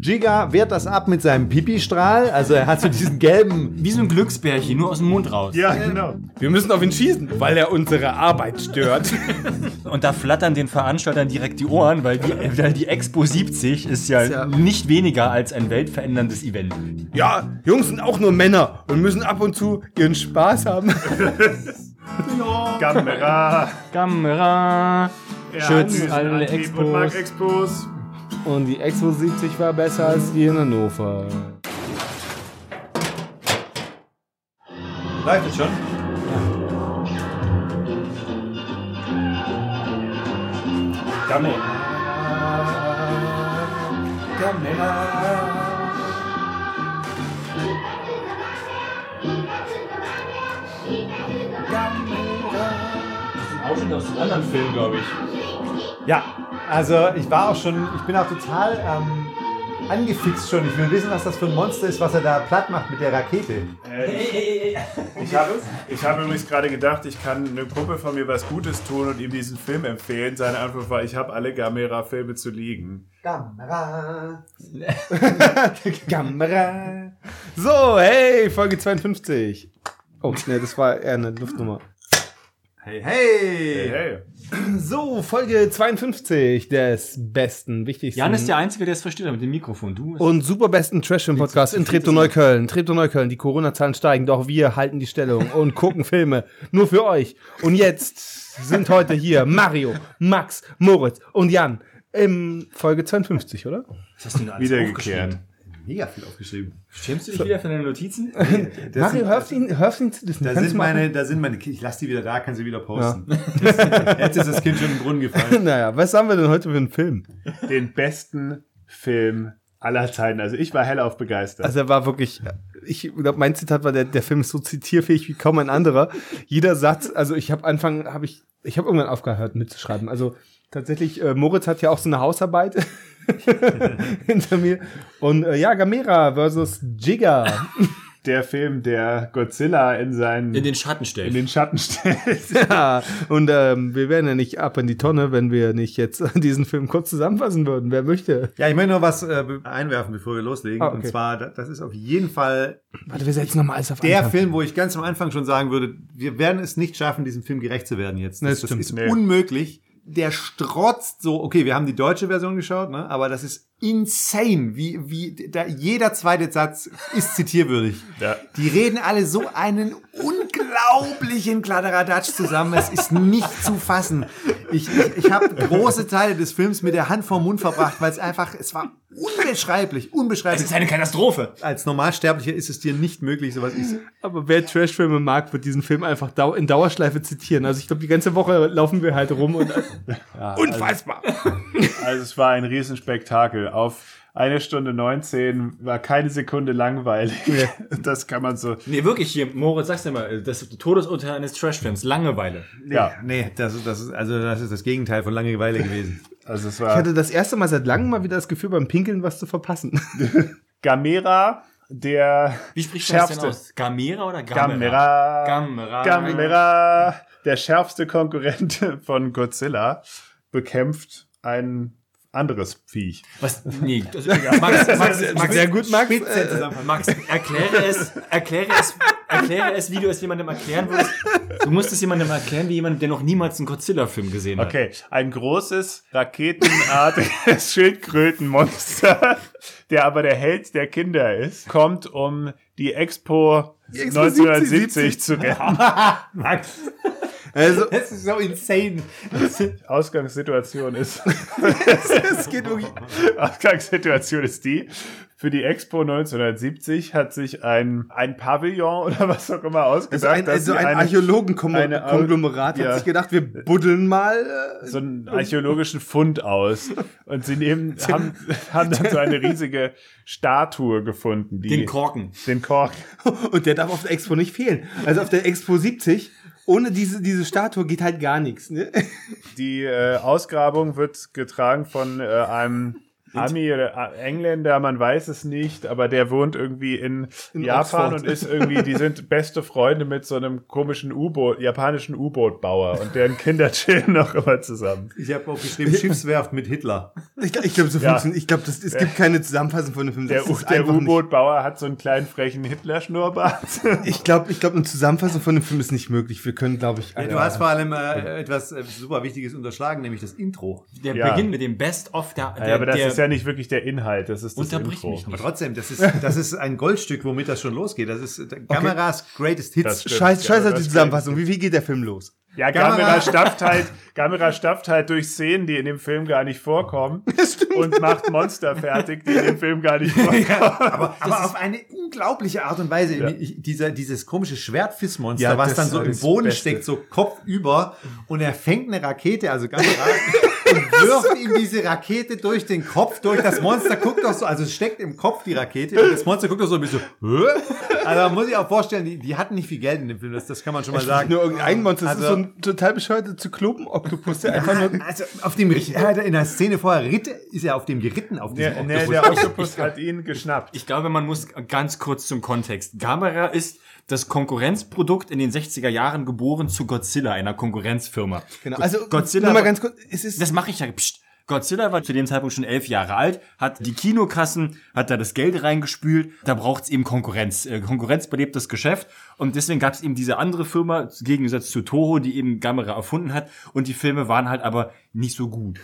Giga wehrt das ab mit seinem Pipi-Strahl. Also er hat so diesen gelben. Wie so ein Glücksbärchen, nur aus dem Mund raus. Ja, genau. Wir müssen auf ihn schießen, weil er unsere Arbeit stört. Und da flattern den Veranstaltern direkt die Ohren, weil die, weil die Expo 70 ist ja, ja- nicht weniger als ein weltveränderndes Event. ja, Jungs sind auch nur Männer und müssen ab und zu ihren Spaß haben. Kamera. Kamera. Ja, Schützt alle Expos. Und mag Expos. Und die Expo 70 war besser als die in Hannover. Läuft es schon? Ausschnitt aus einem anderen Film, glaube ich. Ja, also ich war auch schon, ich bin auch total ähm, angefixt schon. Ich will wissen, was das für ein Monster ist, was er da platt macht mit der Rakete. Ich habe ich hab übrigens gerade gedacht, ich kann einem Kumpel von mir was Gutes tun und ihm diesen Film empfehlen. Seine Antwort war, ich habe alle Gamera-Filme zu liegen. Kamera. Kamera. So, hey, Folge 52. Oh, ne, das war eher eine Luftnummer. Hey, Hey, hey. hey. So, Folge 52 des besten, wichtigsten Jan ist der Einzige, der es versteht mit dem Mikrofon. Du und super besten Trash-Podcast in Treptow Neukölln. Treptow Neukölln, die Corona-Zahlen steigen, doch wir halten die Stellung und gucken Filme nur für euch. Und jetzt sind heute hier Mario, Max, Moritz und Jan im Folge 52, oder? Was hast du denn alles Wiedergekehrt. Mega viel aufgeschrieben. Schämst du dich wieder von deinen Notizen? Das Mario, hörst du ihn, hörst ihn zu diesen? da sind meine, da sind meine, ich lasse die wieder da, kann sie wieder posten. Jetzt ist das Kind schon im Brunnen gefallen. Naja, was haben wir denn heute für einen Film? Den besten Film aller Zeiten. Also ich war hellauf begeistert. Also er war wirklich, ich glaube, mein Zitat war, der, der Film ist so zitierfähig wie kaum ein anderer. Jeder Satz, also ich habe Anfang, habe ich, ich habe irgendwann aufgehört mitzuschreiben. Also tatsächlich, äh, Moritz hat ja auch so eine Hausarbeit hinter mir. Und äh, ja, Gamera versus Jigga. der Film, der Godzilla in seinen In den Schatten stellt. in den Schatten stellt. ja, und ähm, wir wären ja nicht ab in die Tonne, wenn wir nicht jetzt diesen Film kurz zusammenfassen würden. Wer möchte? Ja, ich möchte noch was äh, einwerfen, bevor wir loslegen. Ah, okay. Und zwar, da- das ist auf jeden Fall Warte, wir setzen nochmal alles auf der Anfang. Film, wo ich ganz am Anfang schon sagen würde, wir werden es nicht schaffen, diesem Film gerecht zu werden jetzt. Das, das das ist Nee. unmöglich. Der strotzt so, okay, wir haben die deutsche Version geschaut, ne? aber das ist insane, wie, wie da, jeder zweite Satz ist zitierwürdig. Ja. Die reden alle so einen unglaublichen Kladderadatsch zusammen, es ist nicht zu fassen. Ich, ich, ich habe große Teile des Films mit der Hand vorm Mund verbracht, weil es einfach, es war unbeschreiblich, unbeschreiblich. Es ist eine Katastrophe. Als Normalsterblicher ist es dir nicht möglich, sowas ich Aber wer Trashfilme mag, wird diesen Film einfach dau in Dauerschleife zitieren. Also ich glaube, die ganze Woche laufen wir halt rum und unfassbar. Also es war ein Riesenspektakel. Auf eine Stunde 19 war keine Sekunde langweilig. Das kann man so. Nee, wirklich hier, Moritz, sag's dir mal, das Todesurteil eines Trashfilms, Langeweile. Ja, Nee, das, ist- das ist, also das ist das Gegenteil von Langeweile gewesen. also es Ich war hatte das erste Mal seit langem mal wieder das Gefühl, beim Pinkeln was zu verpassen. Gamera, der Wie spricht man das denn schärfste. aus? Gamera oder Gamera? Gamera. Gamera. Gamera, der schärfste Konkurrent von Godzilla, bekämpft ein anderes Viech. Was? Nee, das ist egal. Max, Max, Max, Sehr gut, Max. Spitze Äh. Max, erkläre es, erkläre es, erkläre es, wie du es jemandem erklären würdest. Du musst es jemandem erklären, wie jemand, der noch niemals einen Godzilla-Film gesehen hat. Okay, ein großes, raketenartiges Schildkrötenmonster, der aber der Held der Kinder ist, kommt, um die Expo, Expo 1970 zu retten. Max, also, das ist so insane. Ausgangssituation ist, es geht wirklich. Ausgangssituation ist die, für die Expo 1970 hat sich ein, ein Pavillon oder was auch immer Also ausgedacht, ein, dass also ein eine- eine- Archäologenkonglomerat Ja. hat sich gedacht, wir buddeln mal. Äh, so einen archäologischen Fund aus. Und sie nehmen, haben, haben dann so eine riesige Statue gefunden. Die, Den Korken. Den Kork. und der darf auf der Expo nicht fehlen. Also auf der Expo 70, ohne diese, diese Statue geht halt gar nichts. Ne? Die äh, Ausgrabung wird getragen von äh, einem Ami oder äh, Engländer, man weiß es nicht, aber der wohnt irgendwie in, Japan Oxford. und ist irgendwie, die sind beste Freunde mit so einem komischen U-Boot, japanischen U-Boot-Bauer und deren Kinder chillen noch immer zusammen. Ich habe auch geschrieben, Schiffswerft mit Hitler. Ich, ich glaube, so Ja. funktioniert. Ich glaube, es gibt keine Zusammenfassung von dem Film. Der, Das der U-Boot-Bauer hat so einen kleinen frechen Hitler-Schnurrbart. Ich glaube, ich glaube, eine Zusammenfassung von dem Film ist nicht möglich. Wir können, glaube ich, Ja, du hast vor allem äh, etwas äh, super Wichtiges unterschlagen, nämlich das Intro. Der Ja. Beginn mit dem Best-of der, der, ja, aber das der ist ja nicht wirklich der Inhalt, das ist das Unterbrich Intro. mich Aber nicht. trotzdem, das ist, das ist ein Goldstück, womit das schon losgeht. Das ist äh, Kameras Greatest Hits. Stimmt. Scheiß, scheiß Ja, auf die Zusammenfassung. Wie, wie geht der Film los? Ja, Gamera- Gamera stafft halt, Gamera stafft halt durch Szenen, die in dem Film gar nicht vorkommen und macht Monster fertig, die in dem Film gar nicht vorkommen. aber, aber auf eine unglaubliche Art und Weise. Ich, dieser, dieses komische Schwertfissmonster, Ja, was dann so im Boden Beste. steckt, so kopfüber und er fängt eine Rakete, also Kamera, und wirft ihm diese Rakete durch den Kopf, durch das Monster, guckt doch so, also es steckt im Kopf die Rakete und das Monster guckt doch so ein bisschen so, Hä? Also man muss sich auch vorstellen, die, die hatten nicht viel Geld in dem Film, das, das kann man schon mal sagen. Nur irgendein Monster. Das Also- ist so ein total bescheuerter Zyklopen-Oktopus, der einfach nur. Also auf dem in der Szene vorher ritt, ist er auf dem geritten auf diesem nee, Oktopus. der Oktopus hat ihn geschnappt. Ich glaube, man muss ganz kurz zum Kontext. Gamera ist das Konkurrenzprodukt in den 60er Jahren geboren zu Godzilla, einer Konkurrenzfirma. Genau. Also, Godzilla nur mal war- ganz kurz. Es ist, Das mache ich ja. Psst. Godzilla war zu dem Zeitpunkt schon elf Jahre alt, hat die Kinokassen, hat da das Geld reingespült. Da braucht's eben Konkurrenz. Äh, Konkurrenz belebt das Geschäft. Und deswegen gab's eben diese andere Firma, im Gegensatz zu Toho, die eben Gamera erfunden hat. Und die Filme waren halt aber nicht so gut.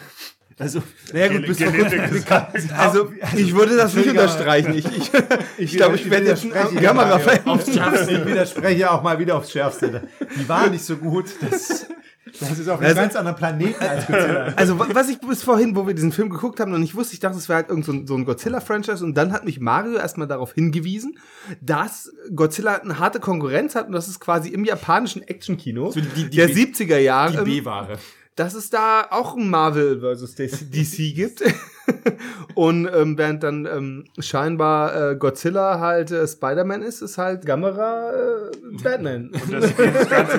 Also, naja, gut, bis kurzem. gesagt. Also, ich würde das nicht unterstreichen. Ich, ich, ich glaube, ich werde jetzt ein widerspreche Kamera Mario. aufs Schärfste. Ich widerspreche auch mal wieder aufs Schärfste. Die waren nicht so gut. Das, das ist auf einem Also- ganz anderen Planeten als Godzilla. Also, wa- was ich bis vorhin, wo wir diesen Film geguckt haben, noch nicht wusste, ich dachte, es wäre halt irgend so ein, so ein Godzilla-Franchise und dann hat mich Mario erstmal darauf hingewiesen, dass Godzilla eine harte Konkurrenz hat und das ist quasi im japanischen Actionkino So der die- 70er Jahre, die ähm, B-Ware. Dass es da auch ein Marvel versus DC gibt. und ähm, während dann ähm, scheinbar äh, Godzilla halt äh, Spider-Man ist, ist halt Gamera äh, Batman. Das, dieses, ganze,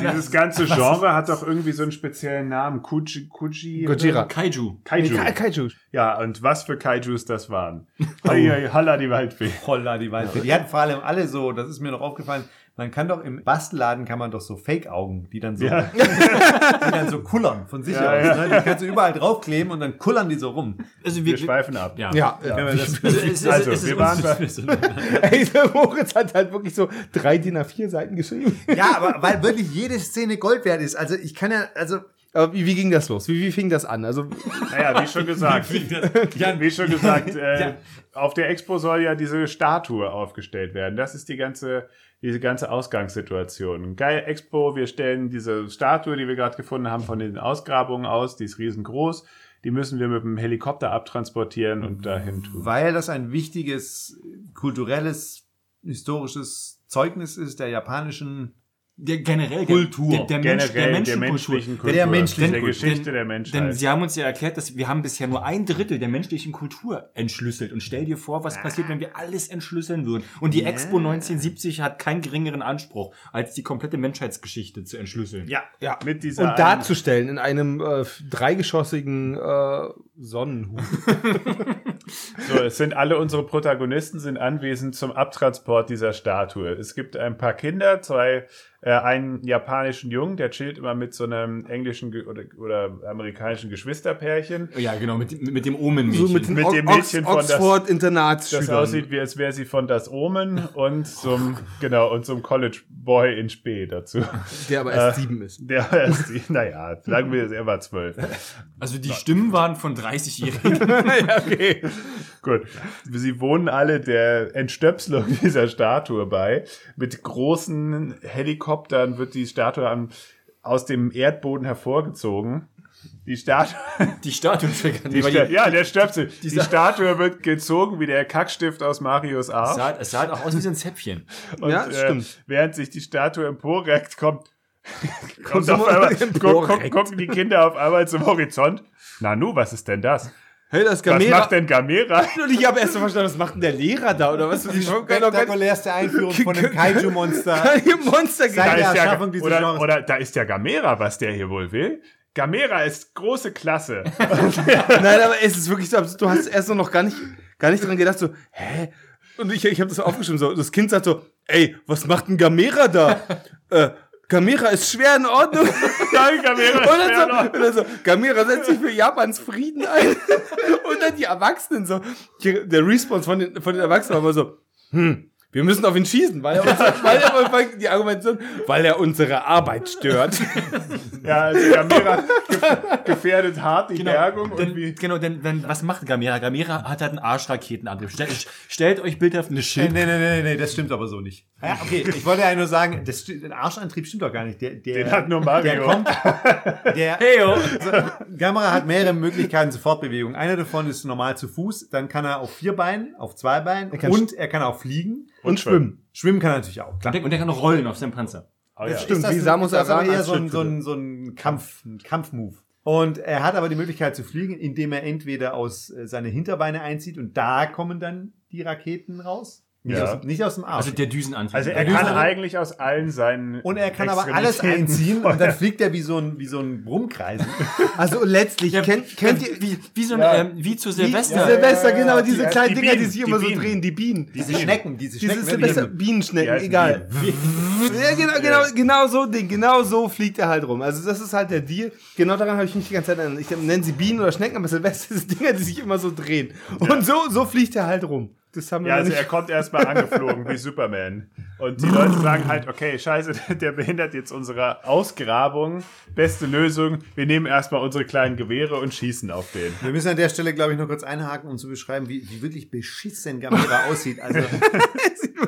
dieses ganze Genre hat doch irgendwie so einen speziellen Namen. Kuji, Kuji Gojira. Kaiju. Kaiju. Ka Kaiju. Ja, und was für Kaijus das waren. Halla, die Waldfee. Holla, die Waldfee. Die hatten vor allem alle so, das ist mir noch aufgefallen, man kann doch im Bastelladen kann man doch so Fake-Augen, die dann so, Ja. die dann so kullern von sich Ja, aus. ja. Ne? Die kannst du überall draufkleben und dann kullern die so rum. Also Wir schweifen ab. Ja. Ja, man das, Also, es, ist- Also, ist wir waren Ey, der Moritz hat halt wirklich so drei DIN A4 Seiten geschrieben. ja, aber weil wirklich jede Szene Gold wert ist. Also ich kann ja, also Aber wie, wie ging das los? Wie, wie fing das an? Also, Naja, wie schon gesagt. wie schon gesagt, äh, auf der Expo soll ja diese Statue aufgestellt werden. Das ist die ganze, diese ganze Ausgangssituation. Geil, Expo, wir stellen diese Statue, die wir gerade gefunden haben, von den Ausgrabungen aus, die ist riesengroß. Die müssen wir mit dem Helikopter abtransportieren und dahin tun. weil das ein wichtiges kulturelles, historisches Zeugnis ist der japanischen Der generell Kultur. Der, der, Mensch, der Generell der Menschenkultur. menschlichen Kultur. Der menschlichen der. Geschichte Denn- der Denn Menschheit. sie haben uns ja erklärt, dass wir haben bisher nur ein Drittel der menschlichen Kultur entschlüsselt. Und stell dir vor, was passiert, wenn wir alles entschlüsseln würden. Und die Expo 1970 hat keinen geringeren Anspruch, als die komplette Menschheitsgeschichte zu entschlüsseln. ja, ja. mit dieser und darzustellen in einem äh, dreigeschossigen äh, Sonnenhut. So, es sind alle unsere Protagonisten sind anwesend zum Abtransport dieser Statue. Es gibt ein paar Kinder, zwei, äh, einen japanischen Jungen, der chillt immer mit so einem englischen oder, oder amerikanischen Geschwisterpärchen. Ja, genau, mit, mit dem Omen-Mädchen. So mit, Mit dem Ox Mädchen von das- Oxford Das Internatsschülern. aussieht, wie als wäre sie von das Omen und zum, genau, und zum College Boy in Spee dazu. Der aber erst sieben ist. Der ist, die- naja, sagen wir, er war zwölf. also die Stimmen waren von 30-Jährigen. ja, okay. Gut. Sie wohnen alle der Entstöpselung dieser Statue bei. Mit großen Helikoptern wird die Statue am, aus dem Erdboden hervorgezogen. Die Statue, Die Statue die Sta ja, der Stöpsel. Die Statue wird gezogen wie der Kackstift aus Marios es, Arm. sah, es sah halt auch aus wie so ein Zäpfchen. Und Ja, das äh, stimmt. während sich die Statue emporreckt, kommt, kommt auf mal einmal, gucken die Kinder auf einmal zum Horizont. Nanu, was ist denn das? Hey, das Was Gamera. macht denn Gamera? Und ich habe erst so verstanden, was macht denn der Lehrer da? Oder was? Nicht- spektakulärste Einführung von einem Kaiju-Monster. keine Monster Seit Da der ist dieses oder, Genres. oder da ist ja Gamera, was der hier wohl will. Gamera ist große Klasse. Nein, aber es ist wirklich so, du hast erst noch gar nicht, gar nicht dran gedacht, so, hä? Und ich, ich habe das aufgeschrieben, so, das Kind sagt so, ey, was macht ein Gamera da? äh, Gamera ist schwer in Ordnung. Nein, Gamera ist schwer so, noch. und dann so, Gamera setzt sich für Japans Frieden ein. Und dann die Erwachsenen so, der Response von den, von den Erwachsenen war immer so, hm, wir müssen auf ihn schießen, weil er, uns, weil er die Argumentation, weil er unsere Arbeit stört. Ja, also Gamera gef- gefährdet hart die Bergung. Und Denn, wie, genau, denn wenn, was macht Gamera? Gamera hat halt einen Arschraketenantrieb. Stell, stellt euch bildhaft eine Nee, Schild. nee, nee, nee, nee, das stimmt aber so nicht. Ja, okay, ich wollte ja nur sagen, das, der Arschantrieb stimmt doch gar nicht. Der, der, Den hat nur Mario. Der kommt, der, Heyo. Gamera hat mehrere Möglichkeiten zur Fortbewegung. Eine davon ist normal zu Fuß, dann kann er auf vier Beinen, auf zwei Beinen kann und er kann auch fliegen. Und schwimmen. Schwimmen kann er natürlich auch. Und der, und der kann noch rollen auf seinem Panzer. oh, ja. stimmt. das wie ein- Samus das Aran eher als so ein, so ein, so ein Kampf, ein Kampfmove. Und er hat aber die Möglichkeit zu fliegen, indem er entweder aus äh, seine Hinterbeine einzieht und da kommen dann die Raketen raus. Nicht, Ja. aus, nicht aus dem Arsch. Also der Düsenantrieb. Also er Ja, kann eigentlich aus allen seinen und er kann aber alles einziehen und dann fliegt er wie so ein, wie so ein Brummkreisen. Also letztlich, kennt, kennt ihr, wie, wie so ein, Ja. ähm, wie zu Silvester. ja, Silvester, ja, genau, ja, diese die- kleinen die Dinger, die Bienen, sich die immer so Bienen. drehen, die Bienen. Diese Schnecken, diese Diese Schnecken. Silvester die- Bienenschnecken, egal. Ja, genau, genau, genau so ein Ding, genau so fliegt er halt rum. Also das ist halt der Deal. Genau daran habe ich mich die ganze Zeit erinnert. Ich nenne sie Bienen oder Schnecken, aber Silvester sind Dinger, die sich immer so drehen. Und so, so fliegt er halt rum. Das haben wir Ja, also nicht. er kommt erstmal angeflogen wie Superman. Und die Leute sagen halt, okay, scheiße, der behindert jetzt unsere Ausgrabung. Beste Lösung, wir nehmen erstmal unsere kleinen Gewehre und schießen auf den. Wir müssen an der Stelle, glaube ich, noch kurz einhaken, um zu beschreiben, wie, wie wirklich beschissen Gamera aussieht. Also,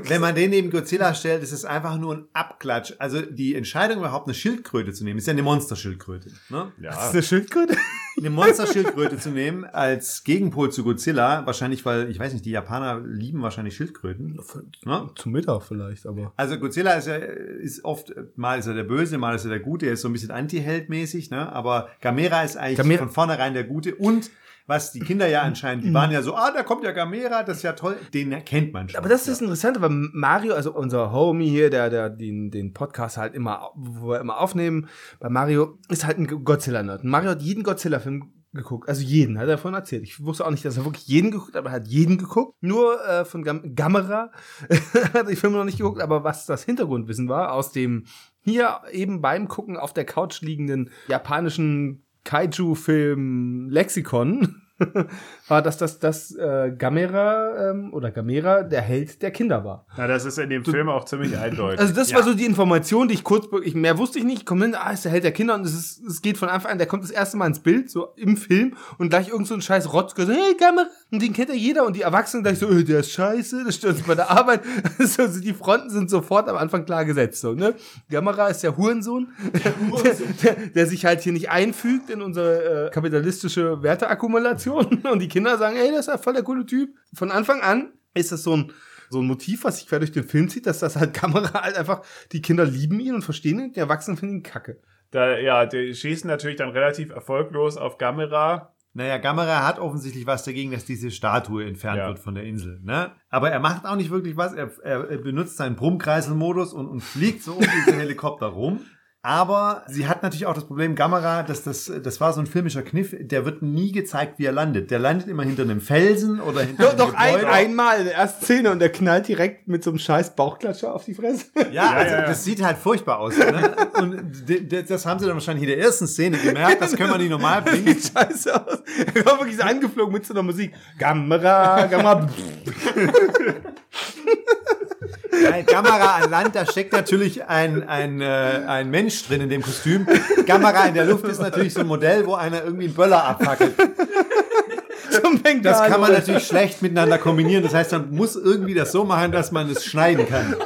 wenn man den neben Godzilla stellt, ist es einfach nur ein Abklatsch. Also, die Entscheidung, überhaupt eine Schildkröte zu nehmen, ist ja eine Monsterschildkröte. Ne? Das Ja, ist eine Schildkröte? Eine Monsterschildkröte zu nehmen als Gegenpol zu Godzilla, wahrscheinlich, weil, ich weiß nicht, die Japaner lieben wahrscheinlich Schildkröten. Ne? Zum Mittag vielleicht, aber. Also Godzilla ist ja ist oft, mal ist er der Böse, mal ist er der Gute, er ist so ein bisschen Anti-Held-mäßig, ne? Aber Gamera ist eigentlich Gamera- von vornherein der Gute und was die Kinder ja anscheinend, die waren ja so, ah, da kommt ja Gamera, das ist ja toll, den erkennt man schon. Aber das ist interessant, weil Mario, also unser Homie hier, der, der den, den Podcast halt immer, wo wir immer aufnehmen, bei Mario ist halt ein Godzilla-Nerd. Mario hat jeden Godzilla-Film geguckt, also jeden, hat er vorhin erzählt. Ich wusste auch nicht, dass er wirklich jeden geguckt hat, aber er hat jeden geguckt. Nur äh, von Gam Gamera hat die Filme noch nicht geguckt, aber was das Hintergrundwissen war, aus dem hier eben beim Gucken auf der Couch liegenden japanischen Kaiju-Film Lexikon war, dass das, das äh, Gamera ähm, oder Gamera der Held der Kinder war. na, das ist in dem Film auch ziemlich eindeutig. Also das war so die Information, die ich kurz, ich, mehr wusste ich nicht, ich komme hin, ah, ist der Held der Kinder und es, ist, es geht von Anfang an, der kommt das erste Mal ins Bild, so im Film und gleich irgend so ein scheiß Rotzke, so, hey Gamera, und den kennt ja jeder und die Erwachsenen gleich so, äh, der ist scheiße, das stört uns bei der Arbeit, so, also die Fronten sind sofort am Anfang klar gesetzt, so, ne? Gamera ist der Hurensohn, der, der, der sich halt hier nicht einfügt in unsere äh, kapitalistische Werteakkumulation und die Kinder sagen, ey, das ist ja voll der coole Typ. Von Anfang an ist das so ein so ein Motiv, was sich quer durch den Film zieht, dass das halt Kamera halt einfach, die Kinder lieben ihn und verstehen ihn, die Erwachsenen finden ihn kacke. Da, ja, die schießen natürlich dann relativ erfolglos auf Gamera. Naja, Gamera hat offensichtlich was dagegen, dass diese Statue entfernt Ja. wird von der Insel. Ne? Aber er macht auch nicht wirklich was. Er, er, benutzt seinen Brummkreiselmodus und, und fliegt so um diese Helikopter rum. Aber sie hat natürlich auch das Problem, Gamera, dass das, das war so ein filmischer Kniff, der wird nie gezeigt, wie er landet. Der landet immer hinter einem Felsen oder hinter Doch, einem doch ein, Gebäude. einmal in der ersten Szene und der knallt direkt mit so einem scheiß Bauchklatscher auf die Fresse. Ja, also ja, ja. das sieht halt furchtbar aus. Ne? Und das haben sie dann wahrscheinlich in der ersten Szene gemerkt, das können wir nicht normal bringen. Sieht scheiße aus. Er kommt wirklich so angeflogen mit so einer Musik. Kamera, Kamera. Bei Kamera an Land, da steckt natürlich ein, ein, äh, ein Mensch drin in dem Kostüm. Kamera in der Luft ist natürlich so ein Modell, wo einer irgendwie einen Böller abfackelt. Das kann man natürlich schlecht miteinander kombinieren. Das heißt, man muss irgendwie das so machen, dass man es schneiden kann.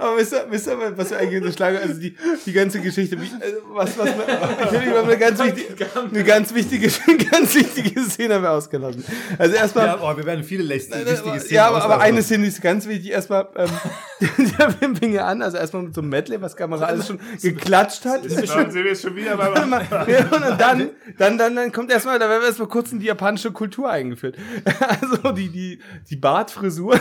Aber wisst ihr, wisst ihr, was wir eigentlich unterschlagen? Also die, die ganze Geschichte, äh, was, was, ich habe über eine ganz wichtige, eine ganz wichtige, ganz wichtige Szene haben wir ausgelassen. Also erstmal, Ja, oh, wir werden viele wichtige Szenen ja, aber, aber eine Szene ist ganz wichtig. Erstmal, ähm, der Film fing ja an, also erstmal mit so einem Medley, was Kamera alles schon geklatscht hat. Dann sind wir jetzt schon wieder beim und dann, dann, dann, dann kommt erstmal, da werden wir erstmal kurz in die japanische Kultur eingeführt. Also die, die, die Bartfrisur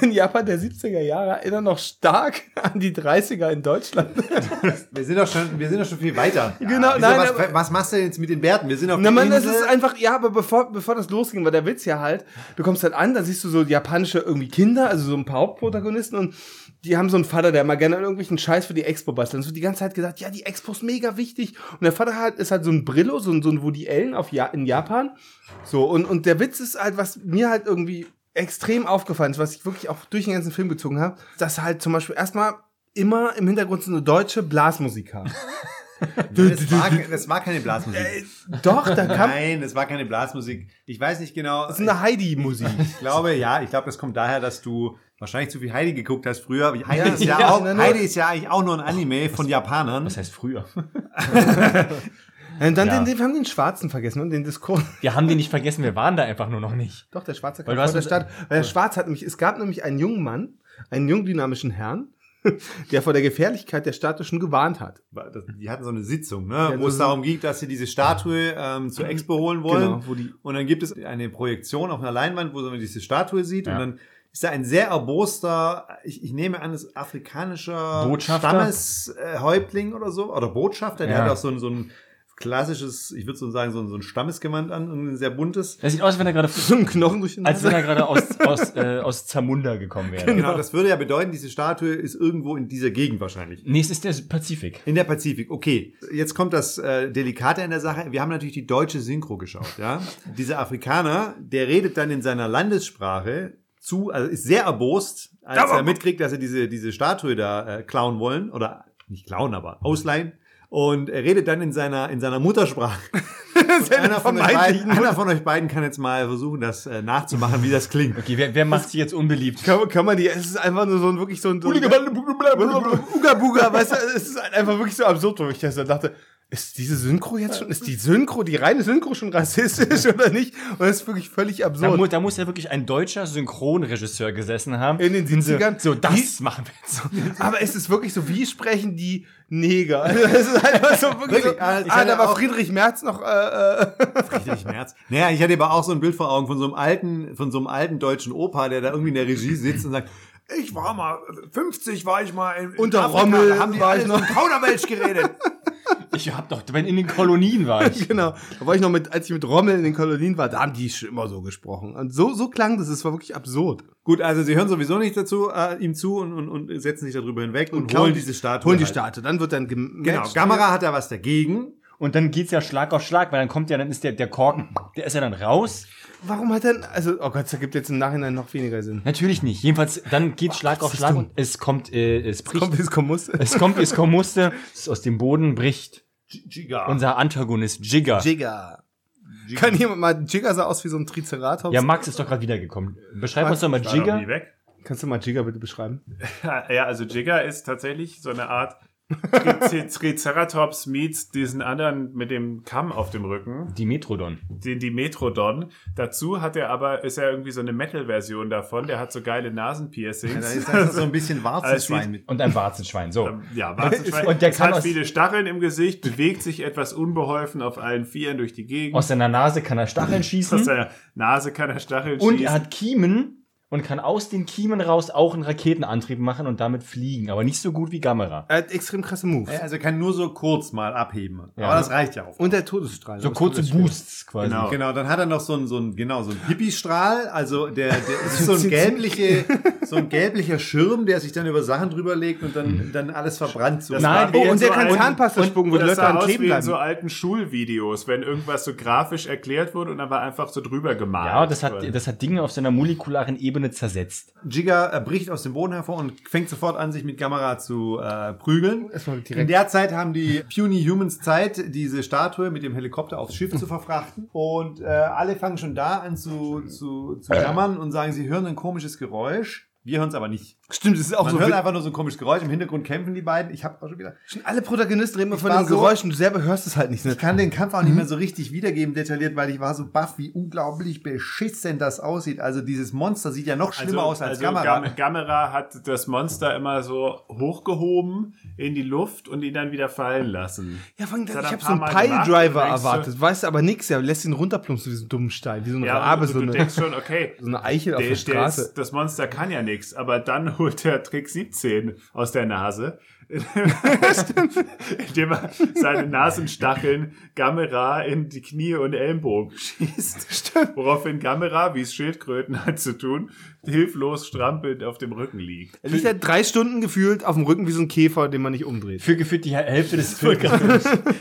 in Japan, der sieht 70er Jahre erinnern noch stark an die 30er in Deutschland. Wir sind doch schon, wir sind doch schon viel weiter. Genau, Wieso, nein, was, aber- was machst du denn jetzt mit den Bärten? Wir sind auf Na man, das ist einfach, ja, aber bevor, bevor das losging, war der Witz ja halt, du kommst halt an, da siehst du so japanische irgendwie Kinder, also so ein paar Hauptprotagonisten und die haben so einen Vater, der mal gerne irgendwelchen Scheiß für die Expo bastelt. Und wird die ganze Zeit gesagt, ja, die Expo ist mega wichtig. Und der Vater halt, ist halt so ein Brillo, so ein, so ein Woody Allen auf ja in Japan. So, und, und der Witz ist halt, was mir halt irgendwie extrem aufgefallen ist, was ich wirklich auch durch den ganzen Film gezogen habe, dass halt zum Beispiel erstmal immer im Hintergrund so eine deutsche Blasmusik haben. das, war, das war keine Blasmusik. Doch, da kam, Nein, das war keine Blasmusik. Ich weiß nicht genau. das ist eine Heidi-Musik. Ich glaube, ja, ich glaube, das kommt daher, dass du wahrscheinlich zu viel Heidi geguckt hast früher. Heidi, Ja, ist, ja ja, auch, na, nur- Heidi ist ja eigentlich auch nur ein Anime von Japanern. Was heißt früher? Und dann Ja. den, den, wir haben den Schwarzen vergessen und den Diskurs. Wir haben die nicht vergessen, wir waren da einfach nur noch nicht. Doch, der Schwarze kam du vor der Stadt. Weil der Schwarze hat nämlich, es gab nämlich einen jungen Mann, einen jung dynamischen Herrn, der vor der Gefährlichkeit der Statue schon gewarnt hat. Die hatten so eine Sitzung, ne, wo es darum ging, dass sie diese Statue ähm, zur Expo holen wollen. Genau, wo die- und dann gibt es eine Projektion auf einer Leinwand, wo man diese Statue sieht. Ja. Und dann ist da ein sehr erboster, ich, ich nehme an, das ist afrikanischer? Stammeshäuptling oder so, oder Botschafter. Der Ja. hat auch so ein, so ein klassisches, ich würde so sagen, so ein, so ein Stammesgewand an, ein sehr buntes. Das sieht aus, als wenn er gerade, So ein Knochen durch den als wenn er gerade aus, aus, äh, aus Zamunda gekommen wäre. Genau, das würde ja bedeuten, diese Statue ist irgendwo in dieser Gegend wahrscheinlich. Nee, es ist der Pazifik. In der Pazifik, okay. Jetzt kommt das äh, Delikate in der Sache. Wir haben natürlich die deutsche Synchro geschaut, ja. Dieser Afrikaner, der redet dann in seiner Landessprache zu, also ist sehr erbost, als er mitkriegt, dass sie diese, diese Statue da äh, klauen wollen. Oder nicht klauen, aber ausleihen. Und er redet dann in seiner, in seiner Muttersprache. Einer, von euch beiden, einer von euch beiden kann jetzt mal versuchen, das äh, nachzumachen, wie das klingt. Okay, wer, wer macht sich jetzt unbeliebt? Kann, kann man die, es ist einfach nur so ein wirklich so ein. So ein Uga Buga, weißt du, es ist einfach wirklich so absurd, wo ich das dachte, ist diese Synchro jetzt schon, ist die Synchro, die reine Synchro schon rassistisch oder nicht? Und das ist wirklich völlig Da, absurd. mu da muss ja wirklich ein deutscher Synchronregisseur gesessen haben. In den 70ern? So, das Wie- machen wir jetzt. Aber es ist wirklich so, wie sprechen die Neger? Also es ist einfach so wirklich, Wirklich, so, ah, ich hatte da war auch- Friedrich Merz noch, äh, äh, Friedrich Merz. Naja, ich hatte aber auch so ein Bild vor Augen von so einem alten, von so einem alten deutschen Opa, der da irgendwie in der Regie sitzt und sagt, ich war mal, 50 war ich mal in, in Unter Afrika, Rommel da haben die war ich so noch. in Kauderwelsch geredet. Ich hab doch, wenn in den Kolonien war ich. genau. Da war ich noch mit, als ich mit Rommel in den Kolonien war, da haben die schon immer so gesprochen. Und so, so klang das, es war wirklich absurd. Gut, also sie hören sowieso nicht dazu, äh, ihm zu und, und, und setzen sich darüber hinweg und, klauen holen die- diese Statue. Holen die halt. Statue, dann wird dann gematcht. Genau, Gamera hat da was dagegen. Und dann geht's ja Schlag auf Schlag, weil dann kommt ja, dann ist der, der Korken, der ist ja dann raus. Warum hat denn, also, oh Gott, das ergibt jetzt im Nachhinein noch weniger Sinn. Natürlich nicht. Jedenfalls, dann geht Schlag auf Schlag und es kommt, äh, es bricht. Kommt, wie es kommen muss. es kommt, wie es kommen musste. Es aus dem Boden bricht Giga. unser Antagonist Jigger. Jigger. Kann jemand mal, Jigger sah aus wie so ein Triceratops. Ja, Max ist doch gerade wiedergekommen. Beschreib Max, uns doch mal Jigger. Kannst du mal Jigger bitte beschreiben? Ja, also Jigger ist tatsächlich so eine Art Triceratops meets diesen anderen mit dem Kamm auf dem Rücken, Die Metrodon. den Dimetrodon. Dazu hat er aber, ist er irgendwie so eine Metal-Version davon, der hat so geile Nasenpiercings. Ja, da ist das so ein bisschen Warzenschwein Also, mit. Und ein Warzenschwein. So. Ja, Warzenschwein. Und der es kann hat aus- viele Stacheln im Gesicht, bewegt sich etwas unbeholfen auf allen Vieren durch die Gegend. Aus seiner Nase kann er Stacheln Aus schießen. seiner Nase kann er Stacheln Und schießen. er hat Kiemen und kann aus den Kiemen raus auch einen Raketenantrieb machen und damit fliegen. Aber nicht so gut wie Gamera. Er hat extrem krasse Moves. Also er kann nur so kurz mal abheben. Ja. Aber das reicht ja auch. Und der Todesstrahl. So kurze. Boosts quasi. Genau. Genau, dann hat er noch so ein, so ein, genau, so ein Hippie-Strahl, also der, der ist so ein gelbliche, so ein gelblicher Schirm, der sich dann über Sachen drüber legt und dann, dann alles verbrannt. So. Nein, Oh, und der so kann Zahnpasta spucken, wo die Das Leute aus kleben wie in bleiben. so alten Schulvideos, wenn irgendwas so grafisch erklärt wurde und dann war einfach so drüber gemalt. Ja, das hat, das hat Dinge auf seiner molekularen Ebene zersetzt. Jigger äh, bricht aus dem Boden hervor und fängt sofort an, sich mit Gamera zu äh, prügeln. In der Zeit haben die Puny Humans Zeit, diese Statue mit dem Helikopter aufs Schiff zu verfrachten. Und äh, alle fangen schon da an zu, zu, zu jammern und sagen, sie hören ein komisches Geräusch. Wir hören es aber nicht. Stimmt, das ist auch Man so. hört wit- einfach nur so ein komisches Geräusch. Im Hintergrund kämpfen die beiden. Ich habe auch schon wieder. Schon alle Protagonisten reden immer von den so- Geräuschen, du selber hörst es halt nicht. Ne? Ich kann den Kampf auch nicht mehr so richtig wiedergeben, detailliert, weil ich war so baff, wie unglaublich beschissen das aussieht. Also dieses Monster sieht ja noch schlimmer aus als Kamera. Gam Gamera hat das Monster immer so hochgehoben in die Luft und ihn dann wieder fallen lassen. Ja, Das ich habe so einen Pile-Driver erwartet. Weißt du aber nix, er lässt ihn runterplumpsen, wie so einen dummen Stein, wie so eine Ja, Rabe, so du eine, denkst schon, okay, so eine Eichel auf der, der der Straße. ist, das Monster kann ja nichts. Aber dann holt er Trick 17 aus der Nase. Indem er seine Nasenstacheln Gamera in die Knie und Ellenbogen schießt. Woraufhin Gamera, wie es Schildkröten hat zu tun, hilflos strampelnd auf dem Rücken liegt. Er liegt ja drei Stunden gefühlt auf dem Rücken wie so ein Käfer, den man nicht umdreht. Für gefühlt die Hälfte des Films.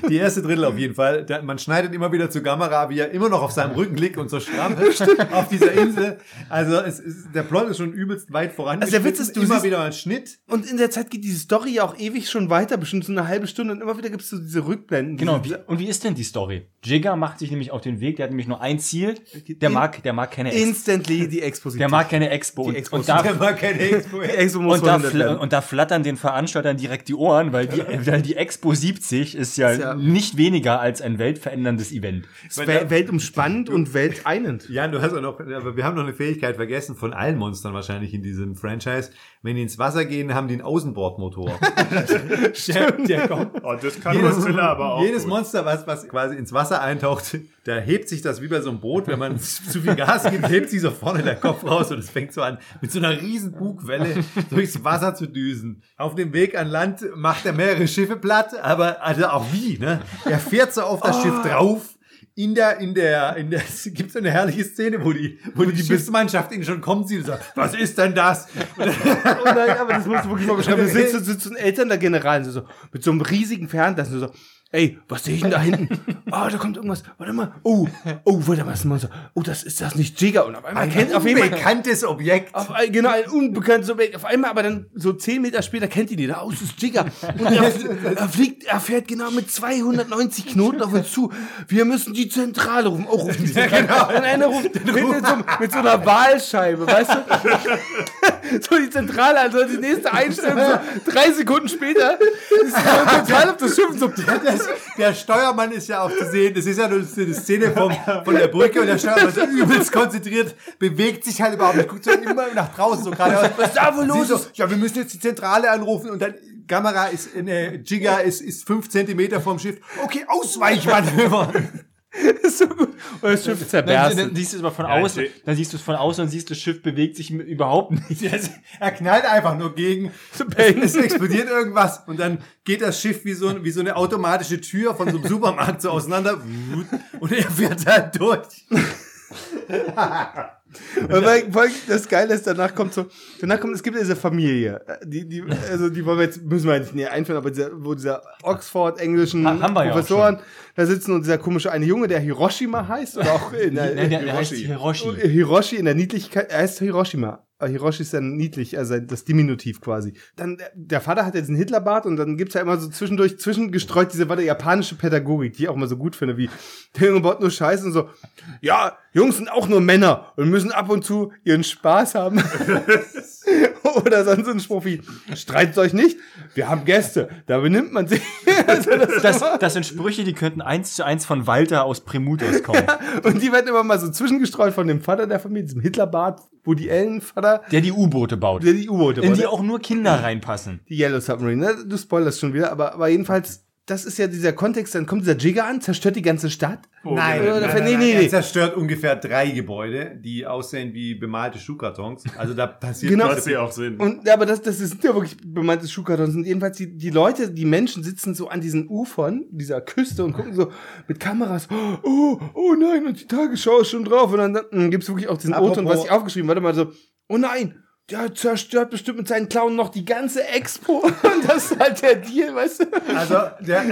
Die erste Drittel auf jeden Fall. Da, man schneidet immer wieder zur Kamera, wie er immer noch auf seinem Rücken liegt und so strampelt auf dieser Insel. Also es ist, der Plot ist schon übelst weit voran. Also der Witz ist, du immer wieder mal einen Schnitt. Und in der Zeit geht diese Story ja auch ewig schon weiter, bestimmt so eine halbe Stunde und immer wieder gibt es so diese Rückblenden. Genau, wie, und wie ist denn die Story? Jigger macht sich nämlich auf den Weg, der hat nämlich nur ein Ziel, der mag, der mag keine Expo. instantly die Exposition. Der mag keine Expo. Und, Expo- und, da, Expo. die Expo muss und, da und da flattern den Veranstaltern direkt die Ohren, weil die, weil die Expo 70 ist ja, ja- nicht weniger als ein weltveränderndes Event. Wel weltumspannend und welteinend. Jan, du hast auch noch, aber wir haben noch eine Fähigkeit vergessen von allen Monstern wahrscheinlich in diesem Franchise. Wenn die ins Wasser gehen, haben die einen Außenbordmotor. der, der kommt. Oh, das kann Godzilla aber auch. jedes gut. Monster, was, was quasi ins Wasser eintaucht, da hebt sich das wie bei so einem Boot. Wenn man zu viel Gas gibt, hebt sich so vorne der Kopf raus und es fängt so an, mit so einer riesen Bugwelle durchs Wasser zu düsen. Auf dem Weg an Land macht er mehrere Schiffe platt, aber also auch wie, ne? Er fährt so auf das Schiff drauf. In der, in der, in der, es gibt so eine herrliche Szene, wo die, wo die, Schiffsmannschaft ihn schon kommt, sie und sagt, was ist denn das? Und dann, Oh nein, aber das musst du wirklich mal beschreiben. Da sitzen, sitzen Eltern der General so, so, mit so einem riesigen Fernglas so, ey, was sehe ich denn da hinten? Oh, da kommt irgendwas. Warte mal. Oh, oh, warte mal, das ist ein Monster. Oh, das ist das nicht Jigger. Und auf einmal kennt auf jeden Fall bekanntes Objekt. Auf, ein- genau, ein unbekanntes Objekt. Auf einmal, aber dann so zehn Meter später kennt ihn jeder. Oh, es ist Jigger. Und er, er fliegt, er fährt genau mit 290 Knoten auf uns zu. Wir müssen die Zentrale rufen. Oh, rufen die Zentrale. genau. Und einer ruft mit, so, mit so einer Wahlscheibe, weißt du? so die Zentrale, also die nächste Einstellung, so drei Sekunden später ist so total auf das Schiff so. Das, der Steuermann ist ja auch zu sehen. Das ist ja nur eine Szene vom, von der Brücke und der Steuermann ist übelst konzentriert, bewegt sich halt überhaupt nicht, guckt so immer nach draußen so gerade. Was ist da wohl los? So, ja, wir müssen jetzt die Zentrale anrufen und dann Kamera ist, äh, Jigga ist, ist fünf Zentimeter vom Schiff. Okay, Ausweichmanöver. ist so gut. Und das Schiff Dann, zerberst. dann siehst du es aber von Ja, außen, dann siehst du es von außen und siehst, das Schiff bewegt sich überhaupt nicht. er knallt einfach nur gegen. bang. Es explodiert irgendwas und dann geht das Schiff wie so, wie so eine automatische Tür von so einem Supermarkt so auseinander und er fährt da durch. Vor allem das Geile ist, danach kommt so, danach kommt, es gibt diese Familie, die, die, also die wollen wir jetzt, müssen wir jetzt näher einführen, aber dieser, wo dieser Oxford-englischen Ha- wir ja Professoren da sitzen und dieser komische eine Junge, der Hiroshima heißt, oder auch in der, Der, der, der heißt Hiroshi. Hiroshi in der Niedlichkeit, er heißt Hiroshima. Aber Hiroshi ist dann niedlich, also das Diminutiv quasi. Dann, der- der Vater hat jetzt einen Hitlerbart und dann gibt's ja immer so zwischendurch, zwischengestreut diese, warte, japanische Pädagogik, die ich auch mal so gut finde, wie, der Junge baut nur Scheiße und so, ja, Jungs sind auch nur Männer und müssen ab und zu ihren Spaß haben. Oder sonst so ein Spruch wie, streitet euch nicht, wir haben Gäste, da benimmt man sich. also das Das, das sind Sprüche, die könnten eins zu eins von Walter aus Premutos kommen. und die werden immer mal so zwischengestreut von dem Vater der Familie, diesem Hitlerbart, Woody Allen Vater, Der die U-Boote baut. der die U-Boote In baut. die auch nur Kinder reinpassen. Die Yellow Submarine, ne? du spoilerst schon wieder, aber, aber jedenfalls, das ist ja dieser Kontext, dann kommt dieser Jigger an, zerstört die ganze Stadt. Nein, Oder nein, nein, nein, nee, nein, nee, er zerstört ungefähr drei Gebäude, die aussehen wie bemalte Schuhkartons. Also da passiert Genau. Was sie auch sind. Und ja, aber das, das sind ja wirklich bemannte Schuhkartons. Und jedenfalls die, die Leute, die Menschen sitzen so an diesen Ufern dieser Küste und gucken so mit Kameras, oh, oh nein, und die Tagesschau ist schon drauf. Und dann, dann gibt es wirklich auch diesen Apropos- O-Ton, was ich aufgeschrieben warte mal so, oh nein, der zerstört bestimmt mit seinen Klauen noch die ganze Expo. Und das ist halt der Deal, weißt du? Also der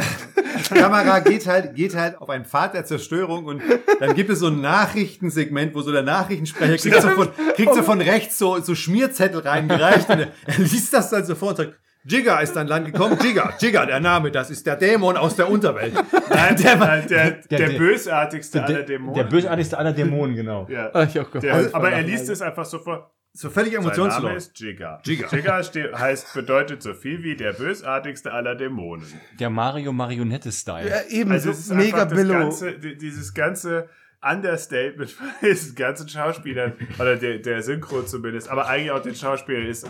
Kamera geht halt, geht halt auf einen Pfad der Zerstörung und dann gibt es so ein Nachrichtensegment, wo so der Nachrichtensprecher kriegt so von, kriegt so von rechts so, so Schmierzettel reingereicht und er, er liest das dann sofort und sagt, Jigger ist an Land gekommen. Jigger, Jigger, der Name, das ist der Dämon aus der Unterwelt. Nein, der, der, der, der, der- bösartigste aller Der, Dämonen. der bösartigste aller Dämonen, genau. ja. Ach, ich auch der, aber er liest es einfach so vor. So völlig Sein Name emotionslos. ist Jigga. Jigga. Jigga heißt, bedeutet so viel wie der bösartigste aller Dämonen. Der Mario Marionette-Style. Ja, eben, Also so es ist mega einfach das Billo. ganze, di- dieses ganze Understatement von diesen ganzen Schauspielern, oder der, der Synchro zumindest, aber eigentlich auch den Schauspielern ist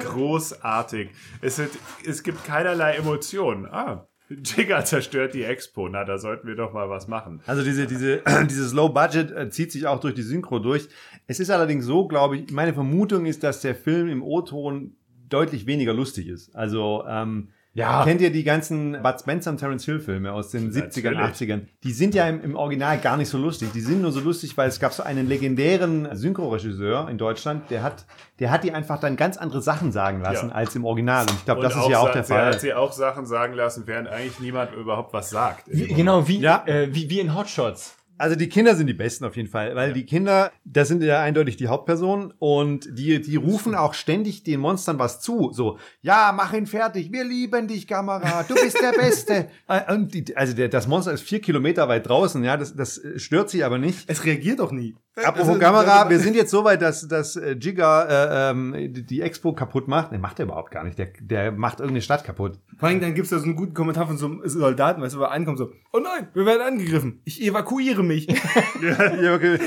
großartig. Es, sind, es gibt keinerlei Emotionen. Ah, Jigger zerstört die Expo. Na, da sollten wir doch mal was machen. Also diese, diese, dieses Low Budget äh, zieht sich auch durch die Synchro durch. Es ist allerdings so, glaube ich, meine Vermutung ist, dass der Film im O-Ton deutlich weniger lustig ist. Also, ähm, Ja. Kennt ihr die ganzen Bud Spencer und Terence Hill Filme aus den 70ern, Natürlich. 80ern? Die sind ja im, im Original gar nicht so lustig. Die sind nur so lustig, weil es gab so einen legendären Synchroregisseur in Deutschland, der hat, der hat die einfach dann ganz andere Sachen sagen lassen Ja. als im Original. Und ich glaube, das ist ja auch der sie hat Fall. sie auch Sachen sagen lassen, während eigentlich niemand überhaupt was sagt. Wie, genau, wie, Ja. äh, wie, wie in Hotshots. Also die Kinder sind die besten auf jeden Fall, weil die Kinder, das sind ja eindeutig die Hauptpersonen und die, die rufen auch ständig den Monstern was zu. So, ja, mach ihn fertig, wir lieben dich, Kamera, du bist der Beste. Äh, und die, also der, das Monster ist vier Kilometer weit draußen, ja, das, das stört sie aber nicht. Es reagiert doch nie. Apropos Also, Kamera, wir sind jetzt so weit, dass, dass äh, Jigga äh, ähm, die die Expo kaputt macht. Ne, macht er überhaupt gar nicht. Der, der macht irgendeine Stadt kaputt. Vor allem, dann gibt's da so einen guten Kommentar von so einem Soldaten, weißt du, wo er ankommt, so, oh nein, wir werden angegriffen. Ich evakuiere mich. Ja, okay.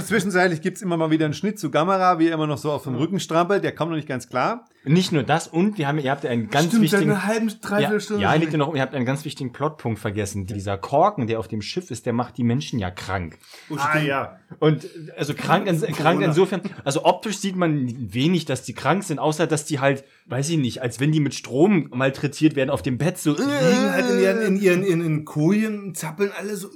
Zwischenzeitlich gibt's immer mal wieder einen Schnitt zu Kamera, wie er immer noch so auf dem Rücken strampelt. Der kommt noch nicht ganz klar. Nicht nur das, und wir haben, ihr habt ja einen ganz Stimmt, wichtigen. einer halben, Ja, Stunde. ja liegt ja noch, ihr habt einen ganz wichtigen Plotpunkt vergessen. Dieser Korken, der auf dem Schiff ist, der macht die Menschen ja krank. Ah ja. Und also krank, in, krank insofern, also optisch sieht man wenig, dass die krank sind, außer dass die halt, weiß ich nicht, als wenn die mit Strom malträtiert werden auf dem Bett, so. Die liegen halt in ihren, in ihren in, in Kojen und zappeln alle so.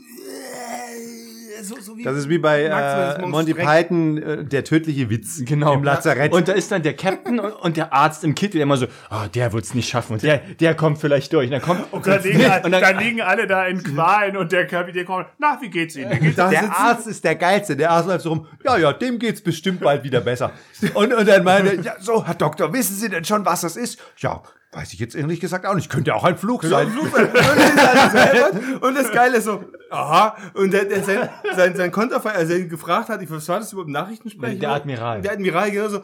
So, so wie Das ist wie bei äh, Monty. Python, äh, der tödliche Witz Genau. im Lazarett. Und da ist dann der Captain und, und der Arzt im Kittel, der immer so, ah, der wird's nicht schaffen und der, der kommt vielleicht durch. Und dann kommt, Und dann liegen, und dann, dann liegen alle da in Qualen und der Kapitän kommt, na, wie geht's Ihnen? Wie geht's der sitzen- Arzt ist der Geilste. Der Arzt läuft so rum, ja, ja, dem geht's bestimmt bald wieder besser. Und, und dann meine, ja, so, Herr Doktor, wissen Sie denn schon, was das ist? Ja, weiß ich jetzt ehrlich gesagt auch nicht. Könnte auch ein Flug sein. und, das selber- und das Geile ist so, aha, und der, der sein, sein, sein Konterfei, als er ihn gefragt hat, ich was war das überhaupt Nachrichtensprecher? Der Admiral. Der Admiral, genau so,